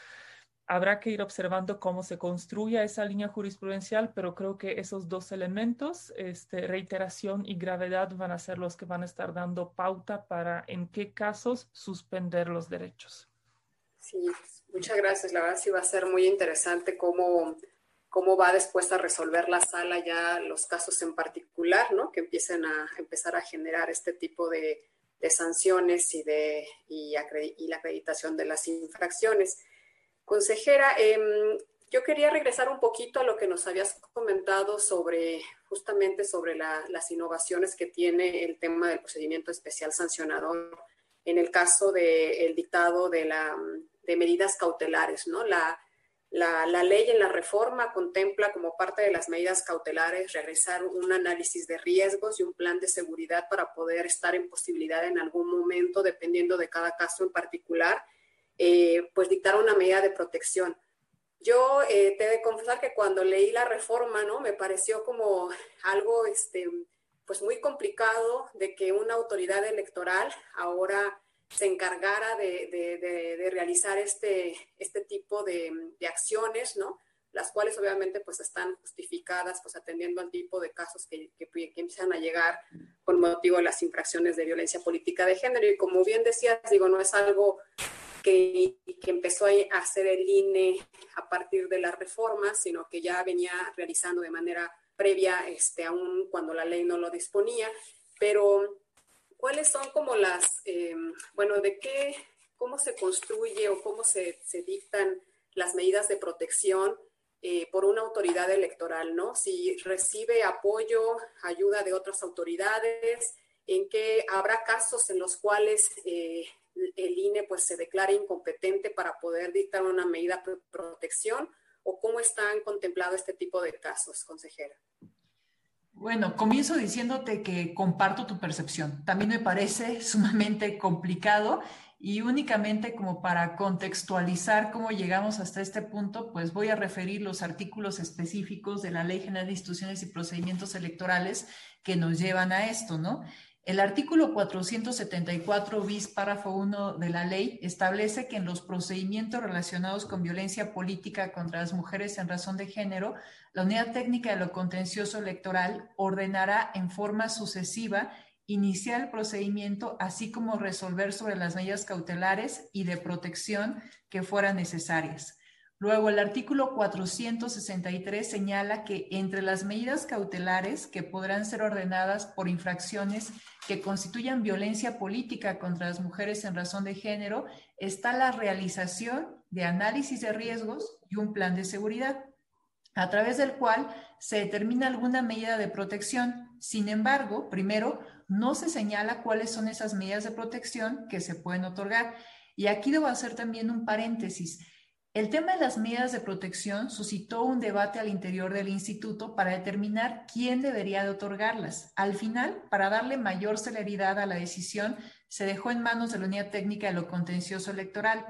habrá que ir observando cómo se construye esa línea jurisprudencial, pero creo que esos dos elementos, este, reiteración y gravedad, van a ser los que van a estar dando pauta para en qué casos suspender los derechos. Sí, muchas gracias. La verdad sí va a ser muy interesante cómo, cómo va después a resolver la sala ya los casos en particular, ¿no? Que empiecen a empezar a generar este tipo de, de sanciones y, de, y, y la acreditación de las infracciones. Consejera, em, yo quería regresar un poquito a lo que nos habías comentado sobre justamente sobre las innovaciones que tiene el tema del procedimiento especial sancionador en el caso del dictado de, la, de medidas cautelares, ¿no? La, la, ley en la reforma contempla como parte de las medidas cautelares realizar un análisis de riesgos y un plan de seguridad para poder estar en posibilidad en algún momento, dependiendo de cada caso en particular, eh, pues dictar una medida de protección. Yo eh, te he de confesar que cuando leí la reforma, ¿no? Me pareció como algo, este, pues muy complicado de que una autoridad electoral ahora se encargara de, realizar este, este tipo de, acciones, ¿no? Las cuales obviamente pues están justificadas, pues atendiendo al tipo de casos que, que, que empiezan a llegar con motivo de las infracciones de violencia política de género. Y como bien decías, digo, no es algo que, empezó a hacer el INE a partir de la reforma, sino que ya venía realizando de manera previa, este, aún cuando la ley no lo disponía. Pero, ¿cuáles son como las, em, bueno, de qué, cómo se construye o cómo se, dictan las medidas de protección eh, por una autoridad electoral, ¿no? Si recibe apoyo, ayuda de otras autoridades, en qué habrá casos en los cuales eh, el INE pues se declara incompetente para poder dictar una medida de protección o cómo están contemplados este tipo de casos, consejera. Bueno, comienzo diciéndote que comparto tu percepción. También me parece sumamente complicado y únicamente como para contextualizar cómo llegamos hasta este punto, pues voy a referir los artículos específicos de la Ley General de Instituciones y Procedimientos Electorales que nos llevan a esto, ¿no? El artículo 474 bis, párrafo 1 de la ley establece que en los procedimientos relacionados con violencia política contra las mujeres en razón de género, la Unidad Técnica de lo Contencioso Electoral ordenará en forma sucesiva iniciar el procedimiento, así como resolver sobre las medidas cautelares y de protección que fueran necesarias. Luego, el artículo 463 señala que entre las medidas cautelares que podrán ser ordenadas por infracciones que constituyan violencia política contra las mujeres en razón de género está la realización de análisis de riesgos y un plan de seguridad. a través del cual se determina alguna medida de protección. Sin embargo, primero, no se señala cuáles son esas medidas de protección que se pueden otorgar. Y aquí debo hacer también un paréntesis. El tema de las medidas de protección suscitó un debate al interior del instituto para determinar quién debería de otorgarlas. Al final, para darle mayor celeridad a la decisión, se dejó en manos de la Unidad Técnica de lo Contencioso Electoral.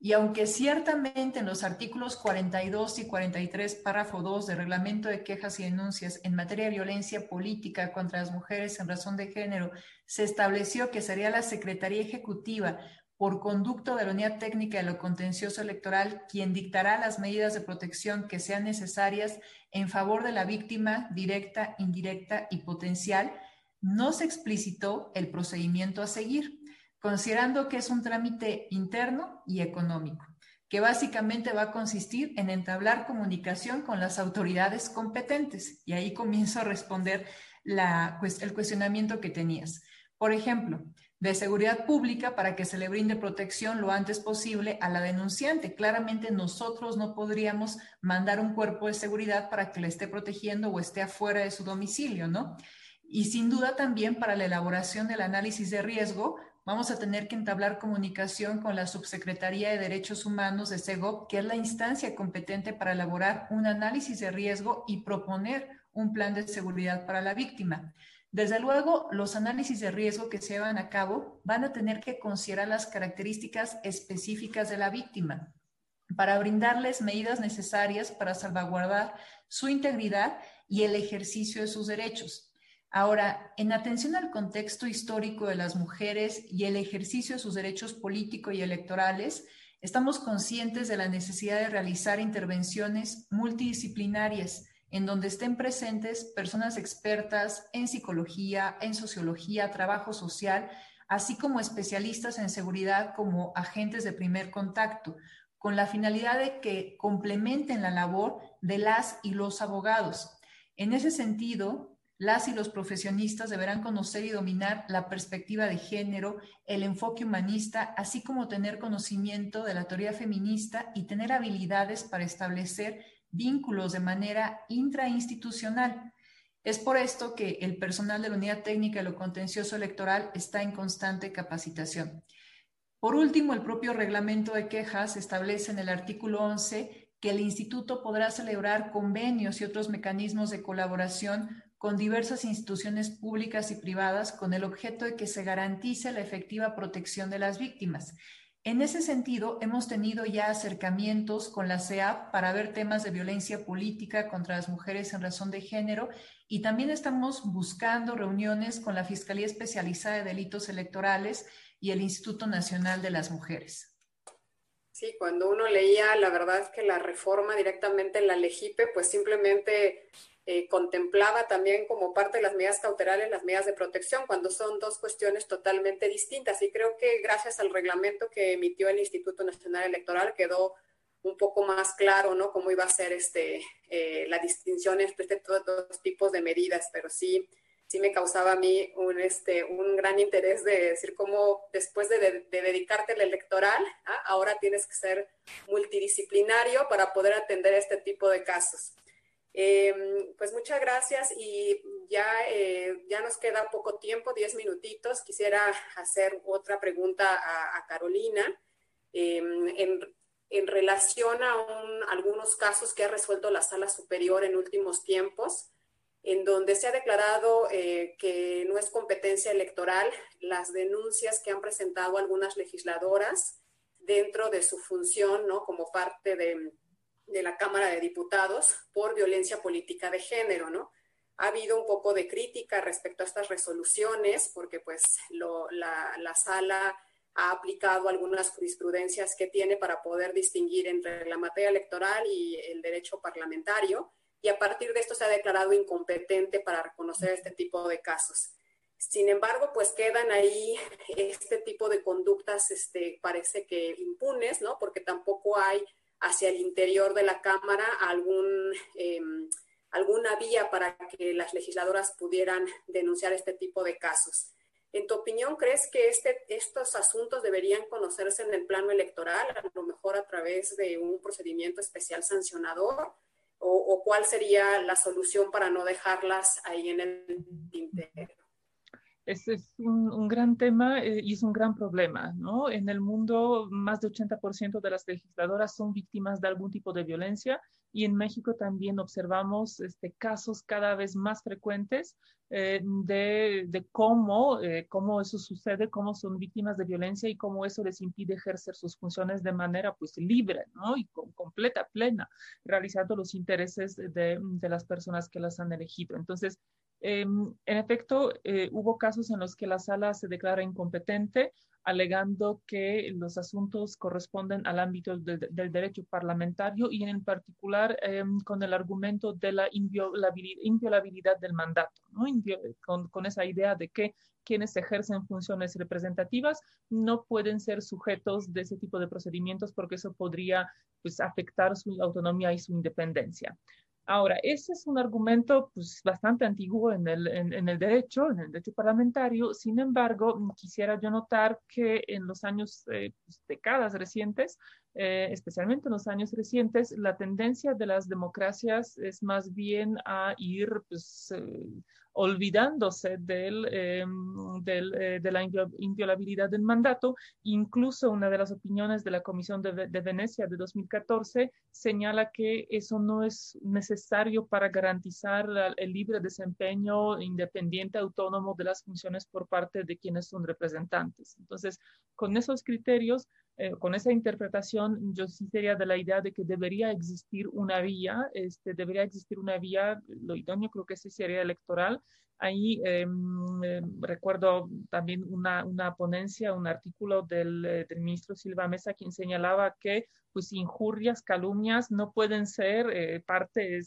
Y aunque ciertamente en los artículos 42 y 43, párrafo 2 del Reglamento de Quejas y Denuncias en materia de violencia política contra las mujeres en razón de género, se estableció que sería la Secretaría Ejecutiva por conducto de la Unidad Técnica de lo Contencioso Electoral, quien dictará las medidas de protección que sean necesarias en favor de la víctima directa, indirecta y potencial, no se explicitó el procedimiento a seguir, considerando que es un trámite interno y económico, que básicamente va a consistir en entablar comunicación con las autoridades competentes. Y ahí comienzo a responder el cuestionamiento que tenías. Por ejemplo, de seguridad pública para que se le brinde protección lo antes posible a la denunciante. Claramente nosotros no podríamos mandar un cuerpo de seguridad para que le esté protegiendo o esté afuera de su domicilio, ¿no? Y sin duda también para la elaboración del análisis de riesgo, vamos a tener que entablar comunicación con la Subsecretaría de Derechos Humanos de SEGOP, que es la instancia competente para elaborar un análisis de riesgo y proponer un plan de seguridad para la víctima. Desde luego, los análisis de riesgo que se llevan a cabo van a tener que considerar las características específicas de la víctima para brindarles medidas necesarias para salvaguardar su integridad y el ejercicio de sus derechos. Ahora, en atención al contexto histórico de las mujeres y el ejercicio de sus derechos políticos y electorales, estamos conscientes de la necesidad de realizar intervenciones multidisciplinarias en donde estén presentes personas expertas en psicología, en sociología, trabajo social, así como especialistas en seguridad como agentes de primer contacto, con la finalidad de que complementen la labor de las y los abogados. En ese sentido, las y los profesionistas deberán conocer y dominar la perspectiva de género, el enfoque humanista, así como tener conocimiento de la teoría feminista y tener habilidades para establecer vínculos de manera intrainstitucional. Es por esto que el personal de la Unidad Técnica de lo Contencioso Electoral está en constante capacitación. Por último, el propio reglamento de quejas establece en el artículo 11 que el instituto podrá celebrar convenios y otros mecanismos de colaboración con diversas instituciones públicas y privadas con el objeto de que se garantice la efectiva protección de las víctimas. En ese sentido, hemos tenido ya acercamientos con la CEAP para ver temas de violencia política contra las mujeres en razón de género y también estamos buscando reuniones con la Fiscalía Especializada de Delitos Electorales y el Instituto Nacional de las Mujeres. Sí, cuando uno leía, la verdad es que la reforma directamente en la Legipe, pues simplemente eh, contemplaba también como parte de las medidas cautelares las medidas de protección, cuando son dos cuestiones totalmente distintas. Y creo que gracias al reglamento que emitió el Instituto Nacional Electoral quedó un poco más claro, ¿no? Cómo iba a ser este, eh, la distinción entre todos dos tipos de medidas, pero sí, sí me causaba a mí un, este, un gran interés de decir cómo después de, de, dedicarte al electoral, ¿ah? ahora tienes que ser multidisciplinario para poder atender este tipo de casos. Em, pues muchas gracias y ya, eh, ya nos queda poco tiempo, diez minutitos. Quisiera hacer otra pregunta a, Carolina em, en, en, relación a algunos casos que ha resuelto la Sala Superior en últimos tiempos, en donde se ha declarado eh, que no es competencia electoral las denuncias que han presentado algunas legisladoras dentro de su función, ¿no? Como parte de de la Cámara de Diputados por violencia política de género, ¿no? Ha habido un poco de crítica respecto a estas resoluciones porque pues la, la sala ha aplicado algunas jurisprudencias que tiene para poder distinguir entre la materia electoral y el derecho parlamentario y a partir de esto se ha declarado incompetente para reconocer este tipo de casos. Sin embargo, pues quedan ahí este tipo de conductas, este, parece que impunes, ¿no? Porque tampoco hay hacia el interior de la Cámara algún, em, alguna vía para que las legisladoras pudieran denunciar este tipo de casos. En tu opinión, ¿crees que este, estos asuntos deberían conocerse en el plano electoral, a lo mejor a través de un procedimiento especial sancionador? O, cuál sería la solución para no dejarlas ahí en el tintero. Este es un, gran tema eh, y es un gran problema, ¿no? En el mundo, más de 80% de las legisladoras son víctimas de algún tipo de violencia y en México también observamos este, casos cada vez más frecuentes eh, de, de, cómo, eh, cómo eso sucede, cómo son víctimas de violencia y cómo eso les impide ejercer sus funciones de manera pues libre, ¿no? Y con, completa, plena, realizando los intereses de, de las personas que las han elegido. Entonces, Em, en efecto, eh, hubo casos en los que la sala se declara incompetente, alegando que los asuntos corresponden al ámbito del derecho parlamentario y en particular em, con el argumento de la inviolabilidad, del mandato, con, esa idea de que quienes ejercen funciones representativas no pueden ser sujetos de ese tipo de procedimientos porque eso podría pues, afectar su autonomía y su independencia. Ahora, ese es un argumento pues, bastante antiguo en el, en, el, derecho, en el derecho parlamentario. Sin embargo, quisiera yo notar que en los años, eh, pues, décadas recientes, eh, especialmente en los años recientes, la tendencia de las democracias es más bien a ir pues, eh, olvidándose del, eh, de la inviolabilidad del mandato. Incluso una de las opiniones de la Comisión de, Venecia de 2014 señala que eso no es necesario para garantizar el libre desempeño independiente, autónomo de las funciones por parte de quienes son representantes. Entonces, con esos criterios, eh, con esa interpretación, yo sí sería de la idea de que debería existir una vía, este, debería existir una vía, lo idóneo creo que sí sería electoral. Ahí em, em, recuerdo también una, una, ponencia, un artículo del, eh, del, ministro Silva Mesa, quien señalaba que pues injurias, calumnias no pueden ser eh, parte,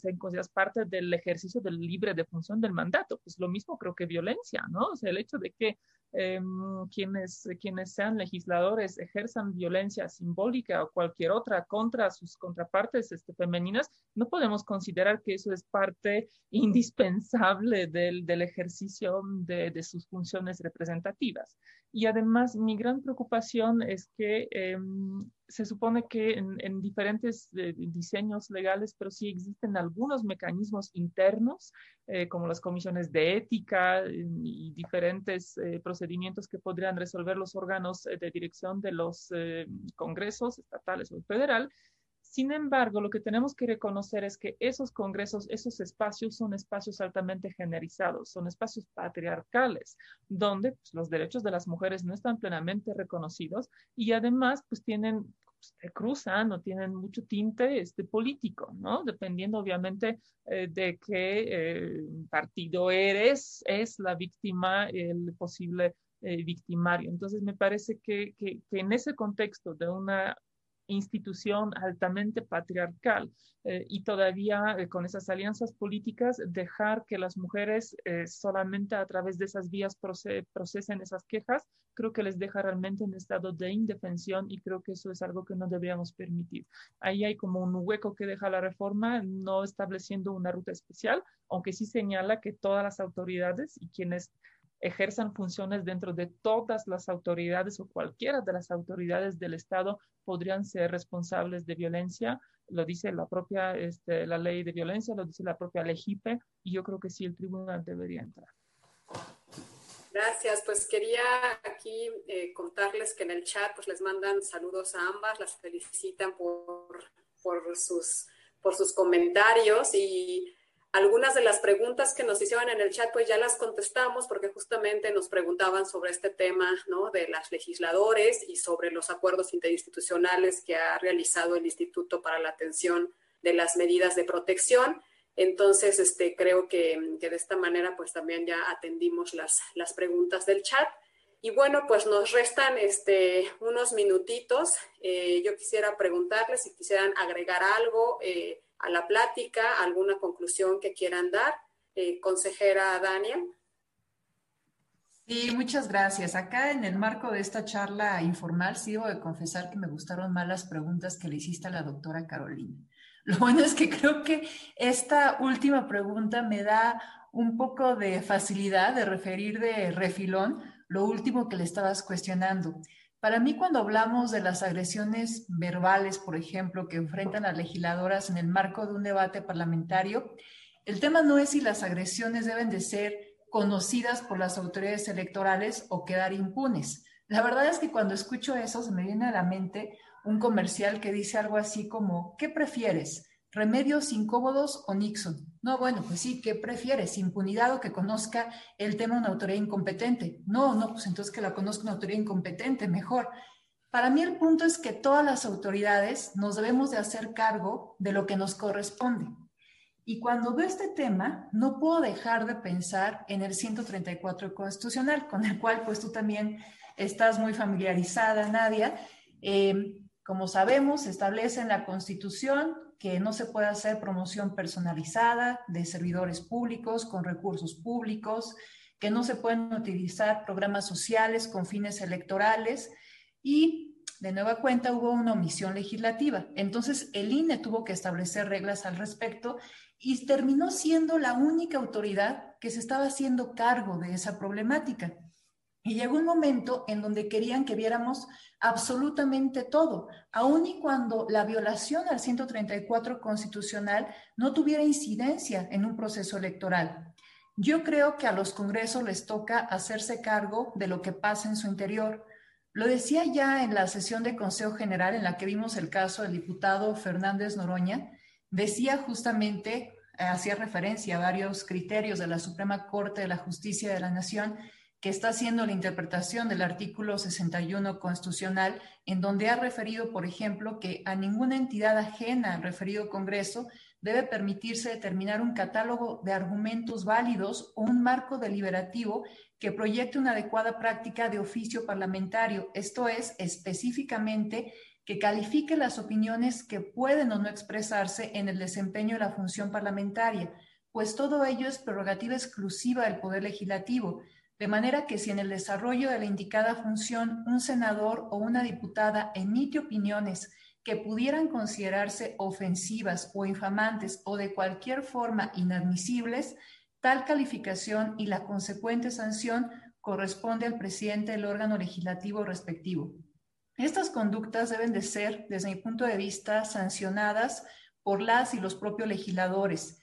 parte del ejercicio del libre de función del mandato. Pues lo mismo creo que violencia, ¿no? O sea, el hecho de que Em, quienes, quienes sean legisladores ejerzan violencia simbólica o cualquier otra contra sus contrapartes este, femeninas, no podemos considerar que eso es parte indispensable del, del ejercicio de, de, sus funciones representativas. Y además, mi gran preocupación es que em, se supone que en, diferentes eh, diseños legales, pero sí existen algunos mecanismos internos, eh, como las comisiones de ética eh, y diferentes procedimientos que podrían resolver los órganos de dirección de los congresos estatales o federal, sin embargo, lo que tenemos que reconocer es que esos congresos, esos espacios son espacios altamente generizados, son espacios patriarcales, donde pues, los derechos de las mujeres no están plenamente reconocidos y además pues tienen pues, se cruzan o tienen mucho tinte este, político, ¿no? Dependiendo obviamente eh, de qué eh, partido eres, es la víctima, el posible eh, victimario. Entonces me parece que, que, en ese contexto de una institución altamente patriarcal eh, y todavía eh, con esas alianzas políticas dejar que las mujeres eh, solamente a través de esas vías procesen esas quejas, creo que les deja realmente en estado de indefensión y creo que eso es algo que no deberíamos permitir. Ahí hay como un hueco que deja la reforma, no estableciendo una ruta especial, aunque sí señala que todas las autoridades y quienes ejerzan funciones dentro de todas las autoridades o cualquiera de las autoridades del Estado podrían ser responsables de violencia. Lo dice la propia este, la ley de violencia, lo dice la propia LEGIPE, y yo creo que sí, el tribunal debería entrar. Gracias, pues quería aquí eh, contarles que en el chat pues les mandan saludos a ambas, las felicitan por, por, sus, por sus comentarios y algunas de las preguntas que nos hicieron en el chat, pues ya las contestamos porque justamente nos preguntaban sobre este tema, ¿no? De las legisladores y sobre los acuerdos interinstitucionales que ha realizado el Instituto para la Atención de las Medidas de Protección. Entonces, este, creo que, de esta manera, pues también ya atendimos las, las preguntas del chat. Y bueno, pues nos restan este, unos minutitos. Eh, yo quisiera preguntarles si quisieran agregar algo. Eh, a la plática, alguna conclusión que quieran dar. Eh, consejera Dania. Sí, muchas gracias. Acá en el marco de esta charla informal, sí debo de confesar que me gustaron más las preguntas que le hiciste a la doctora Carolina. Lo bueno es que creo que esta última pregunta me da un poco de facilidad de referir de refilón lo último que le estabas cuestionando. Para mí, cuando hablamos de las agresiones verbales, por ejemplo, que enfrentan las legisladoras en el marco de un debate parlamentario, el tema no es si las agresiones deben de ser conocidas por las autoridades electorales o quedar impunes. La verdad es que cuando escucho eso se me viene a la mente un comercial que dice algo así como, ¿qué prefieres? ¿Remedios incómodos o Nixon? No, bueno, pues sí, ¿qué prefieres? ¿Impunidad o que conozca el tema una autoridad incompetente? No, no, pues entonces que la conozca una autoridad incompetente, mejor. Para mí el punto es que todas las autoridades nos debemos de hacer cargo de lo que nos corresponde. Y cuando veo este tema, no puedo dejar de pensar en el 134 constitucional, con el cual pues tú también estás muy familiarizada, Nadia. Eh, como sabemos, establece en la Constitución que no se puede hacer promoción personalizada de servidores públicos con recursos públicos, que no se pueden utilizar programas sociales con fines electorales y de nueva cuenta hubo una omisión legislativa. Entonces el INE tuvo que establecer reglas al respecto y terminó siendo la única autoridad que se estaba haciendo cargo de esa problemática. Y llegó un momento en donde querían que viéramos absolutamente todo, aun y cuando la violación al 134 constitucional no tuviera incidencia en un proceso electoral. Yo creo que a los congresos les toca hacerse cargo de lo que pasa en su interior. Lo decía ya en la sesión de Consejo General en la que vimos el caso del diputado Fernández Noroña, decía justamente, hacía referencia a varios criterios de la Suprema Corte de la Justicia de la Nación, que está haciendo la interpretación del artículo 61 constitucional, en donde ha referido, por ejemplo, que a ninguna entidad ajena referido Congreso debe permitirse determinar un catálogo de argumentos válidos o un marco deliberativo que proyecte una adecuada práctica de oficio parlamentario, esto es, específicamente que califique las opiniones que pueden o no expresarse en el desempeño de la función parlamentaria, pues todo ello es prerrogativa exclusiva del Poder Legislativo de manera que si en el desarrollo de la indicada función un senador o una diputada emite opiniones que pudieran considerarse ofensivas o infamantes o de cualquier forma inadmisibles, tal calificación y la consecuente sanción corresponde al presidente del órgano legislativo respectivo. Estas conductas deben de ser, desde mi punto de vista, sancionadas por las y los propios legisladores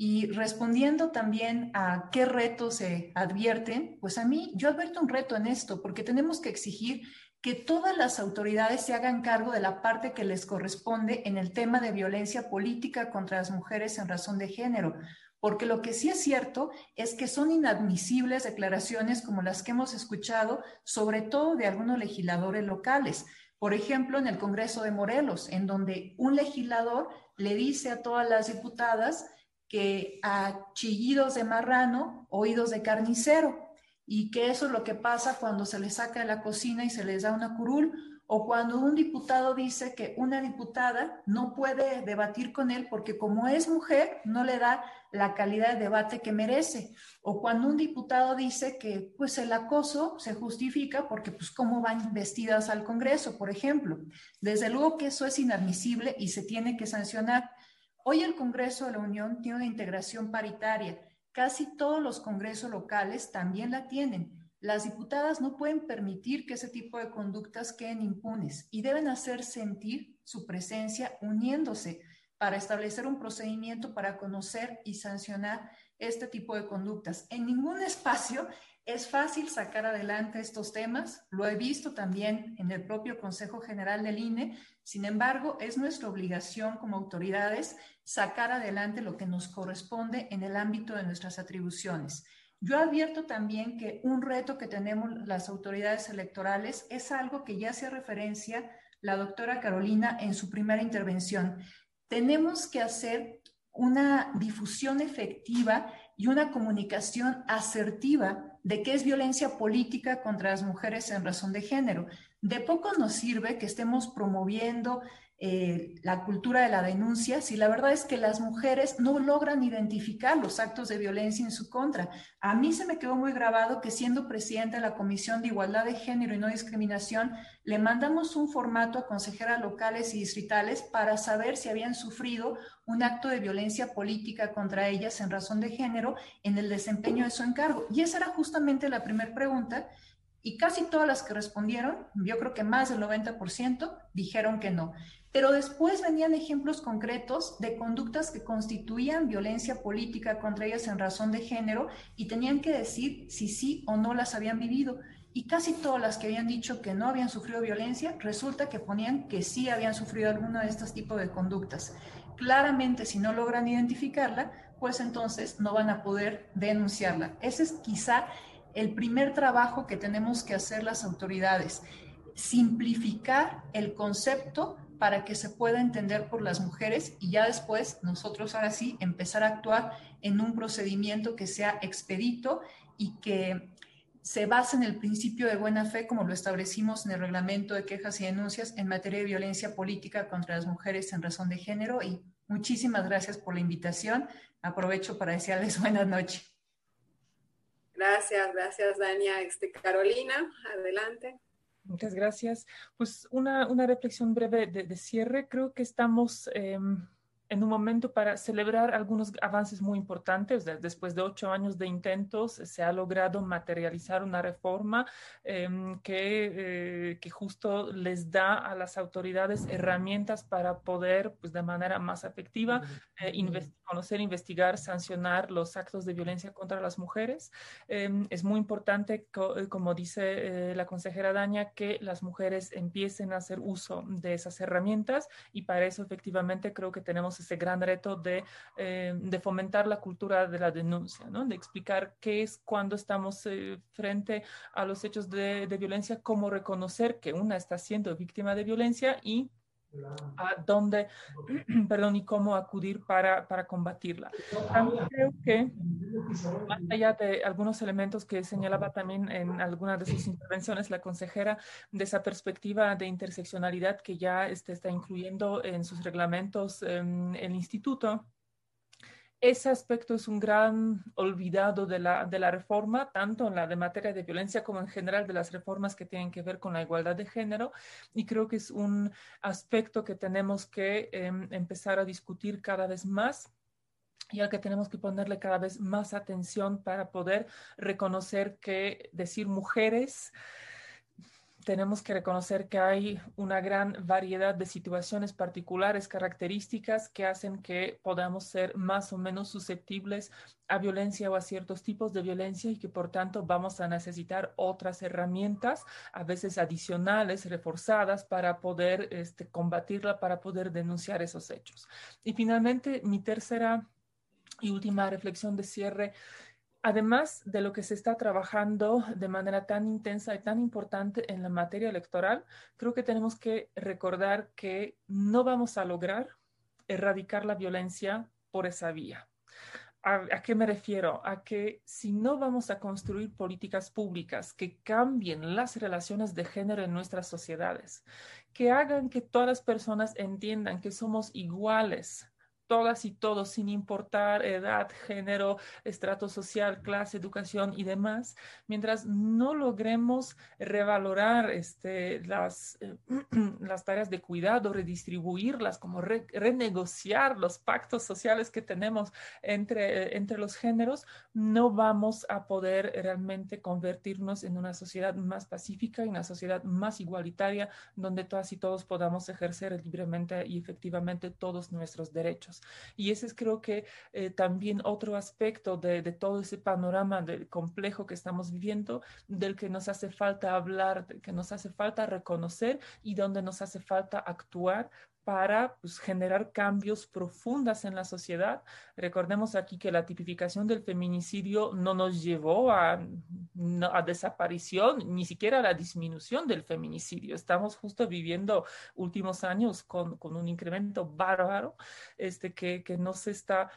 y respondiendo también a qué retos se advierten, pues a mí yo advierto un reto en esto, porque tenemos que exigir que todas las autoridades se hagan cargo de la parte que les corresponde en el tema de violencia política contra las mujeres en razón de género, porque lo que sí es cierto es que son inadmisibles declaraciones como las que hemos escuchado, sobre todo de algunos legisladores locales. Por ejemplo, en el Congreso de Morelos, en donde un legislador le dice a todas las diputadas que a chillidos de marrano, oídos de carnicero, y que eso es lo que pasa cuando se les saca de la cocina y se les da una curul, o cuando un diputado dice que una diputada no puede debatir con él porque como es mujer no le da la calidad de debate que merece, o cuando un diputado dice que pues el acoso se justifica porque pues cómo van vestidas al Congreso, por ejemplo. Desde luego que eso es inadmisible y se tiene que sancionar. Hoy el Congreso de la Unión tiene una integración paritaria. Casi todos los congresos locales también la tienen. Las diputadas no pueden permitir que ese tipo de conductas queden impunes y deben hacer sentir su presencia uniéndose para establecer un procedimiento para conocer y sancionar este tipo de conductas. En ningún espacio es fácil sacar adelante estos temas, lo he visto también en el propio Consejo General del INE, sin embargo, es nuestra obligación como autoridades sacar adelante lo que nos corresponde en el ámbito de nuestras atribuciones. Yo advierto también que un reto que tenemos las autoridades electorales es algo que ya hacía referencia la doctora Carolina en su primera intervención. Tenemos que hacer una difusión efectiva y una comunicación asertiva de qué es violencia política contra las mujeres en razón de género. De poco nos sirve que estemos promoviendo eh, la cultura de la denuncia si la verdad es que las mujeres no logran identificar los actos de violencia en su contra. A mí se me quedó muy grabado que siendo presidenta de la Comisión de Igualdad de Género y No Discriminación, le mandamos un formato a consejeras locales y distritales para saber si habían sufrido un acto de violencia política contra ellas en razón de género en el desempeño de su encargo. Y esa era justamente la primera pregunta Y casi todas las que respondieron, yo creo que más del 90%, dijeron que no. Pero después venían ejemplos concretos de conductas que constituían violencia política contra ellas en razón de género y tenían que decir si sí o no las habían vivido. Y casi todas las que habían dicho que no habían sufrido violencia, resulta que ponían que sí habían sufrido alguno de estos tipos de conductas. Claramente, si no logran identificarla, pues entonces no van a poder denunciarla. Ese es quizá el primer trabajo que tenemos que hacer las autoridades, simplificar el concepto para que se pueda entender por las mujeres y ya después nosotros ahora sí empezar a actuar en un procedimiento que sea expedito y que se base en el principio de buena fe como lo establecimos en el reglamento de quejas y denuncias en materia de violencia política contra las mujeres en razón de género y muchísimas gracias por la invitación. Aprovecho para desearles buenas noches. Gracias, gracias Dania. Este, Carolina, adelante. Muchas gracias. Pues una, una reflexión breve de, cierre. Creo que estamos... Em, en un momento para celebrar algunos avances muy importantes. Después de ocho años de intentos, se ha logrado materializar una reforma em, que, eh, que, justo les da a las autoridades herramientas para poder, pues de manera más efectiva, eh, conocer, investigar, sancionar los actos de violencia contra las mujeres. Em, es muy importante, eh, como dice la consejera Daña, que las mujeres empiecen a hacer uso de esas herramientas y para eso efectivamente creo que tenemos ese gran reto eh, de, fomentar la cultura de la denuncia, ¿no? de explicar qué es cuando estamos eh, frente a los hechos de, violencia, cómo reconocer que una está siendo víctima de violencia y a dónde, perdón, y cómo acudir para, para combatirla. También creo que, más allá de algunos elementos que señalaba también en algunas de sus intervenciones la consejera, de esa perspectiva de interseccionalidad que ya este, está incluyendo en sus reglamentos em, el instituto, ese aspecto es un gran olvidado de la, de la reforma, tanto en la de materia de violencia como en general de las reformas que tienen que ver con la igualdad de género. Y creo que es un aspecto que tenemos que em, empezar a discutir cada vez más y al que tenemos que ponerle cada vez más atención para poder reconocer que decir mujeres tenemos que reconocer que hay una gran variedad de situaciones particulares, características que hacen que podamos ser más o menos susceptibles a violencia o a ciertos tipos de violencia y que por tanto vamos a necesitar otras herramientas, a veces adicionales, reforzadas, para poder este, combatirla, para poder denunciar esos hechos. Y finalmente, mi tercera y última reflexión de cierre además de lo que se está trabajando de manera tan intensa y tan importante en la materia electoral, creo que tenemos que recordar que no vamos a lograr erradicar la violencia por esa vía. ¿A, qué me refiero? A que si no vamos a construir políticas públicas que cambien las relaciones de género en nuestras sociedades, que hagan que todas las personas entiendan que somos iguales todas y todos, sin importar edad, género, estrato social, clase, educación y demás, mientras no logremos revalorar este, las, eh, las tareas de cuidado, redistribuirlas, como renegociar los pactos sociales que tenemos entre, entre los géneros, no vamos a poder realmente convertirnos en una sociedad más pacífica, y una sociedad más igualitaria, donde todas y todos podamos ejercer libremente y efectivamente todos nuestros derechos. Y ese es creo que eh, también otro aspecto de, todo ese panorama del complejo que estamos viviendo, del que nos hace falta hablar, del que nos hace falta reconocer y donde nos hace falta actuar para pues, generar cambios profundas en la sociedad. Recordemos aquí que la tipificación del feminicidio no nos llevó a, a, desaparición, ni siquiera a la disminución del feminicidio. Estamos justo viviendo últimos años con, con un incremento bárbaro este, que, que no se está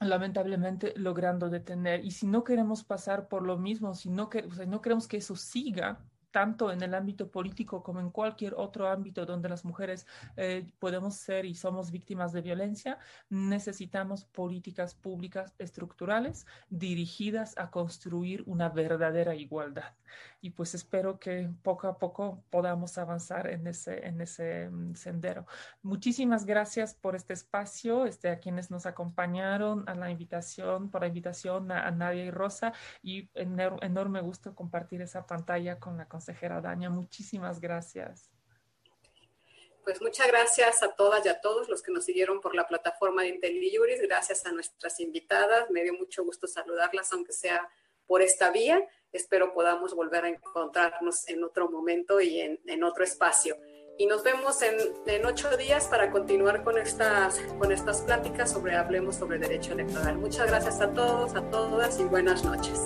lamentablemente logrando detener. Y si no queremos pasar por lo mismo, si no, que, no queremos que eso siga, tanto en el ámbito político como en cualquier otro ámbito donde las mujeres eh, podemos ser y somos víctimas de violencia, necesitamos políticas públicas estructurales dirigidas a construir una verdadera igualdad. Y pues espero que poco a poco podamos avanzar en ese, en ese mm, sendero. Muchísimas gracias por este espacio, este, a quienes nos acompañaron, a la invitación, por la invitación a, Nadia y Rosa, y enorme gusto compartir esa pantalla con la consejera Daña. Muchísimas gracias. Pues muchas gracias a todas y a todos los que nos siguieron por la plataforma de IntelliJuris. Gracias a nuestras invitadas. Me dio mucho gusto saludarlas, aunque sea por esta vía. Espero podamos volver a encontrarnos en otro momento y en, en otro espacio. Y nos vemos en, en, ocho días para continuar con estas, con estas pláticas sobre Hablemos sobre Derecho Electoral. Muchas gracias a todos, a todas y buenas noches.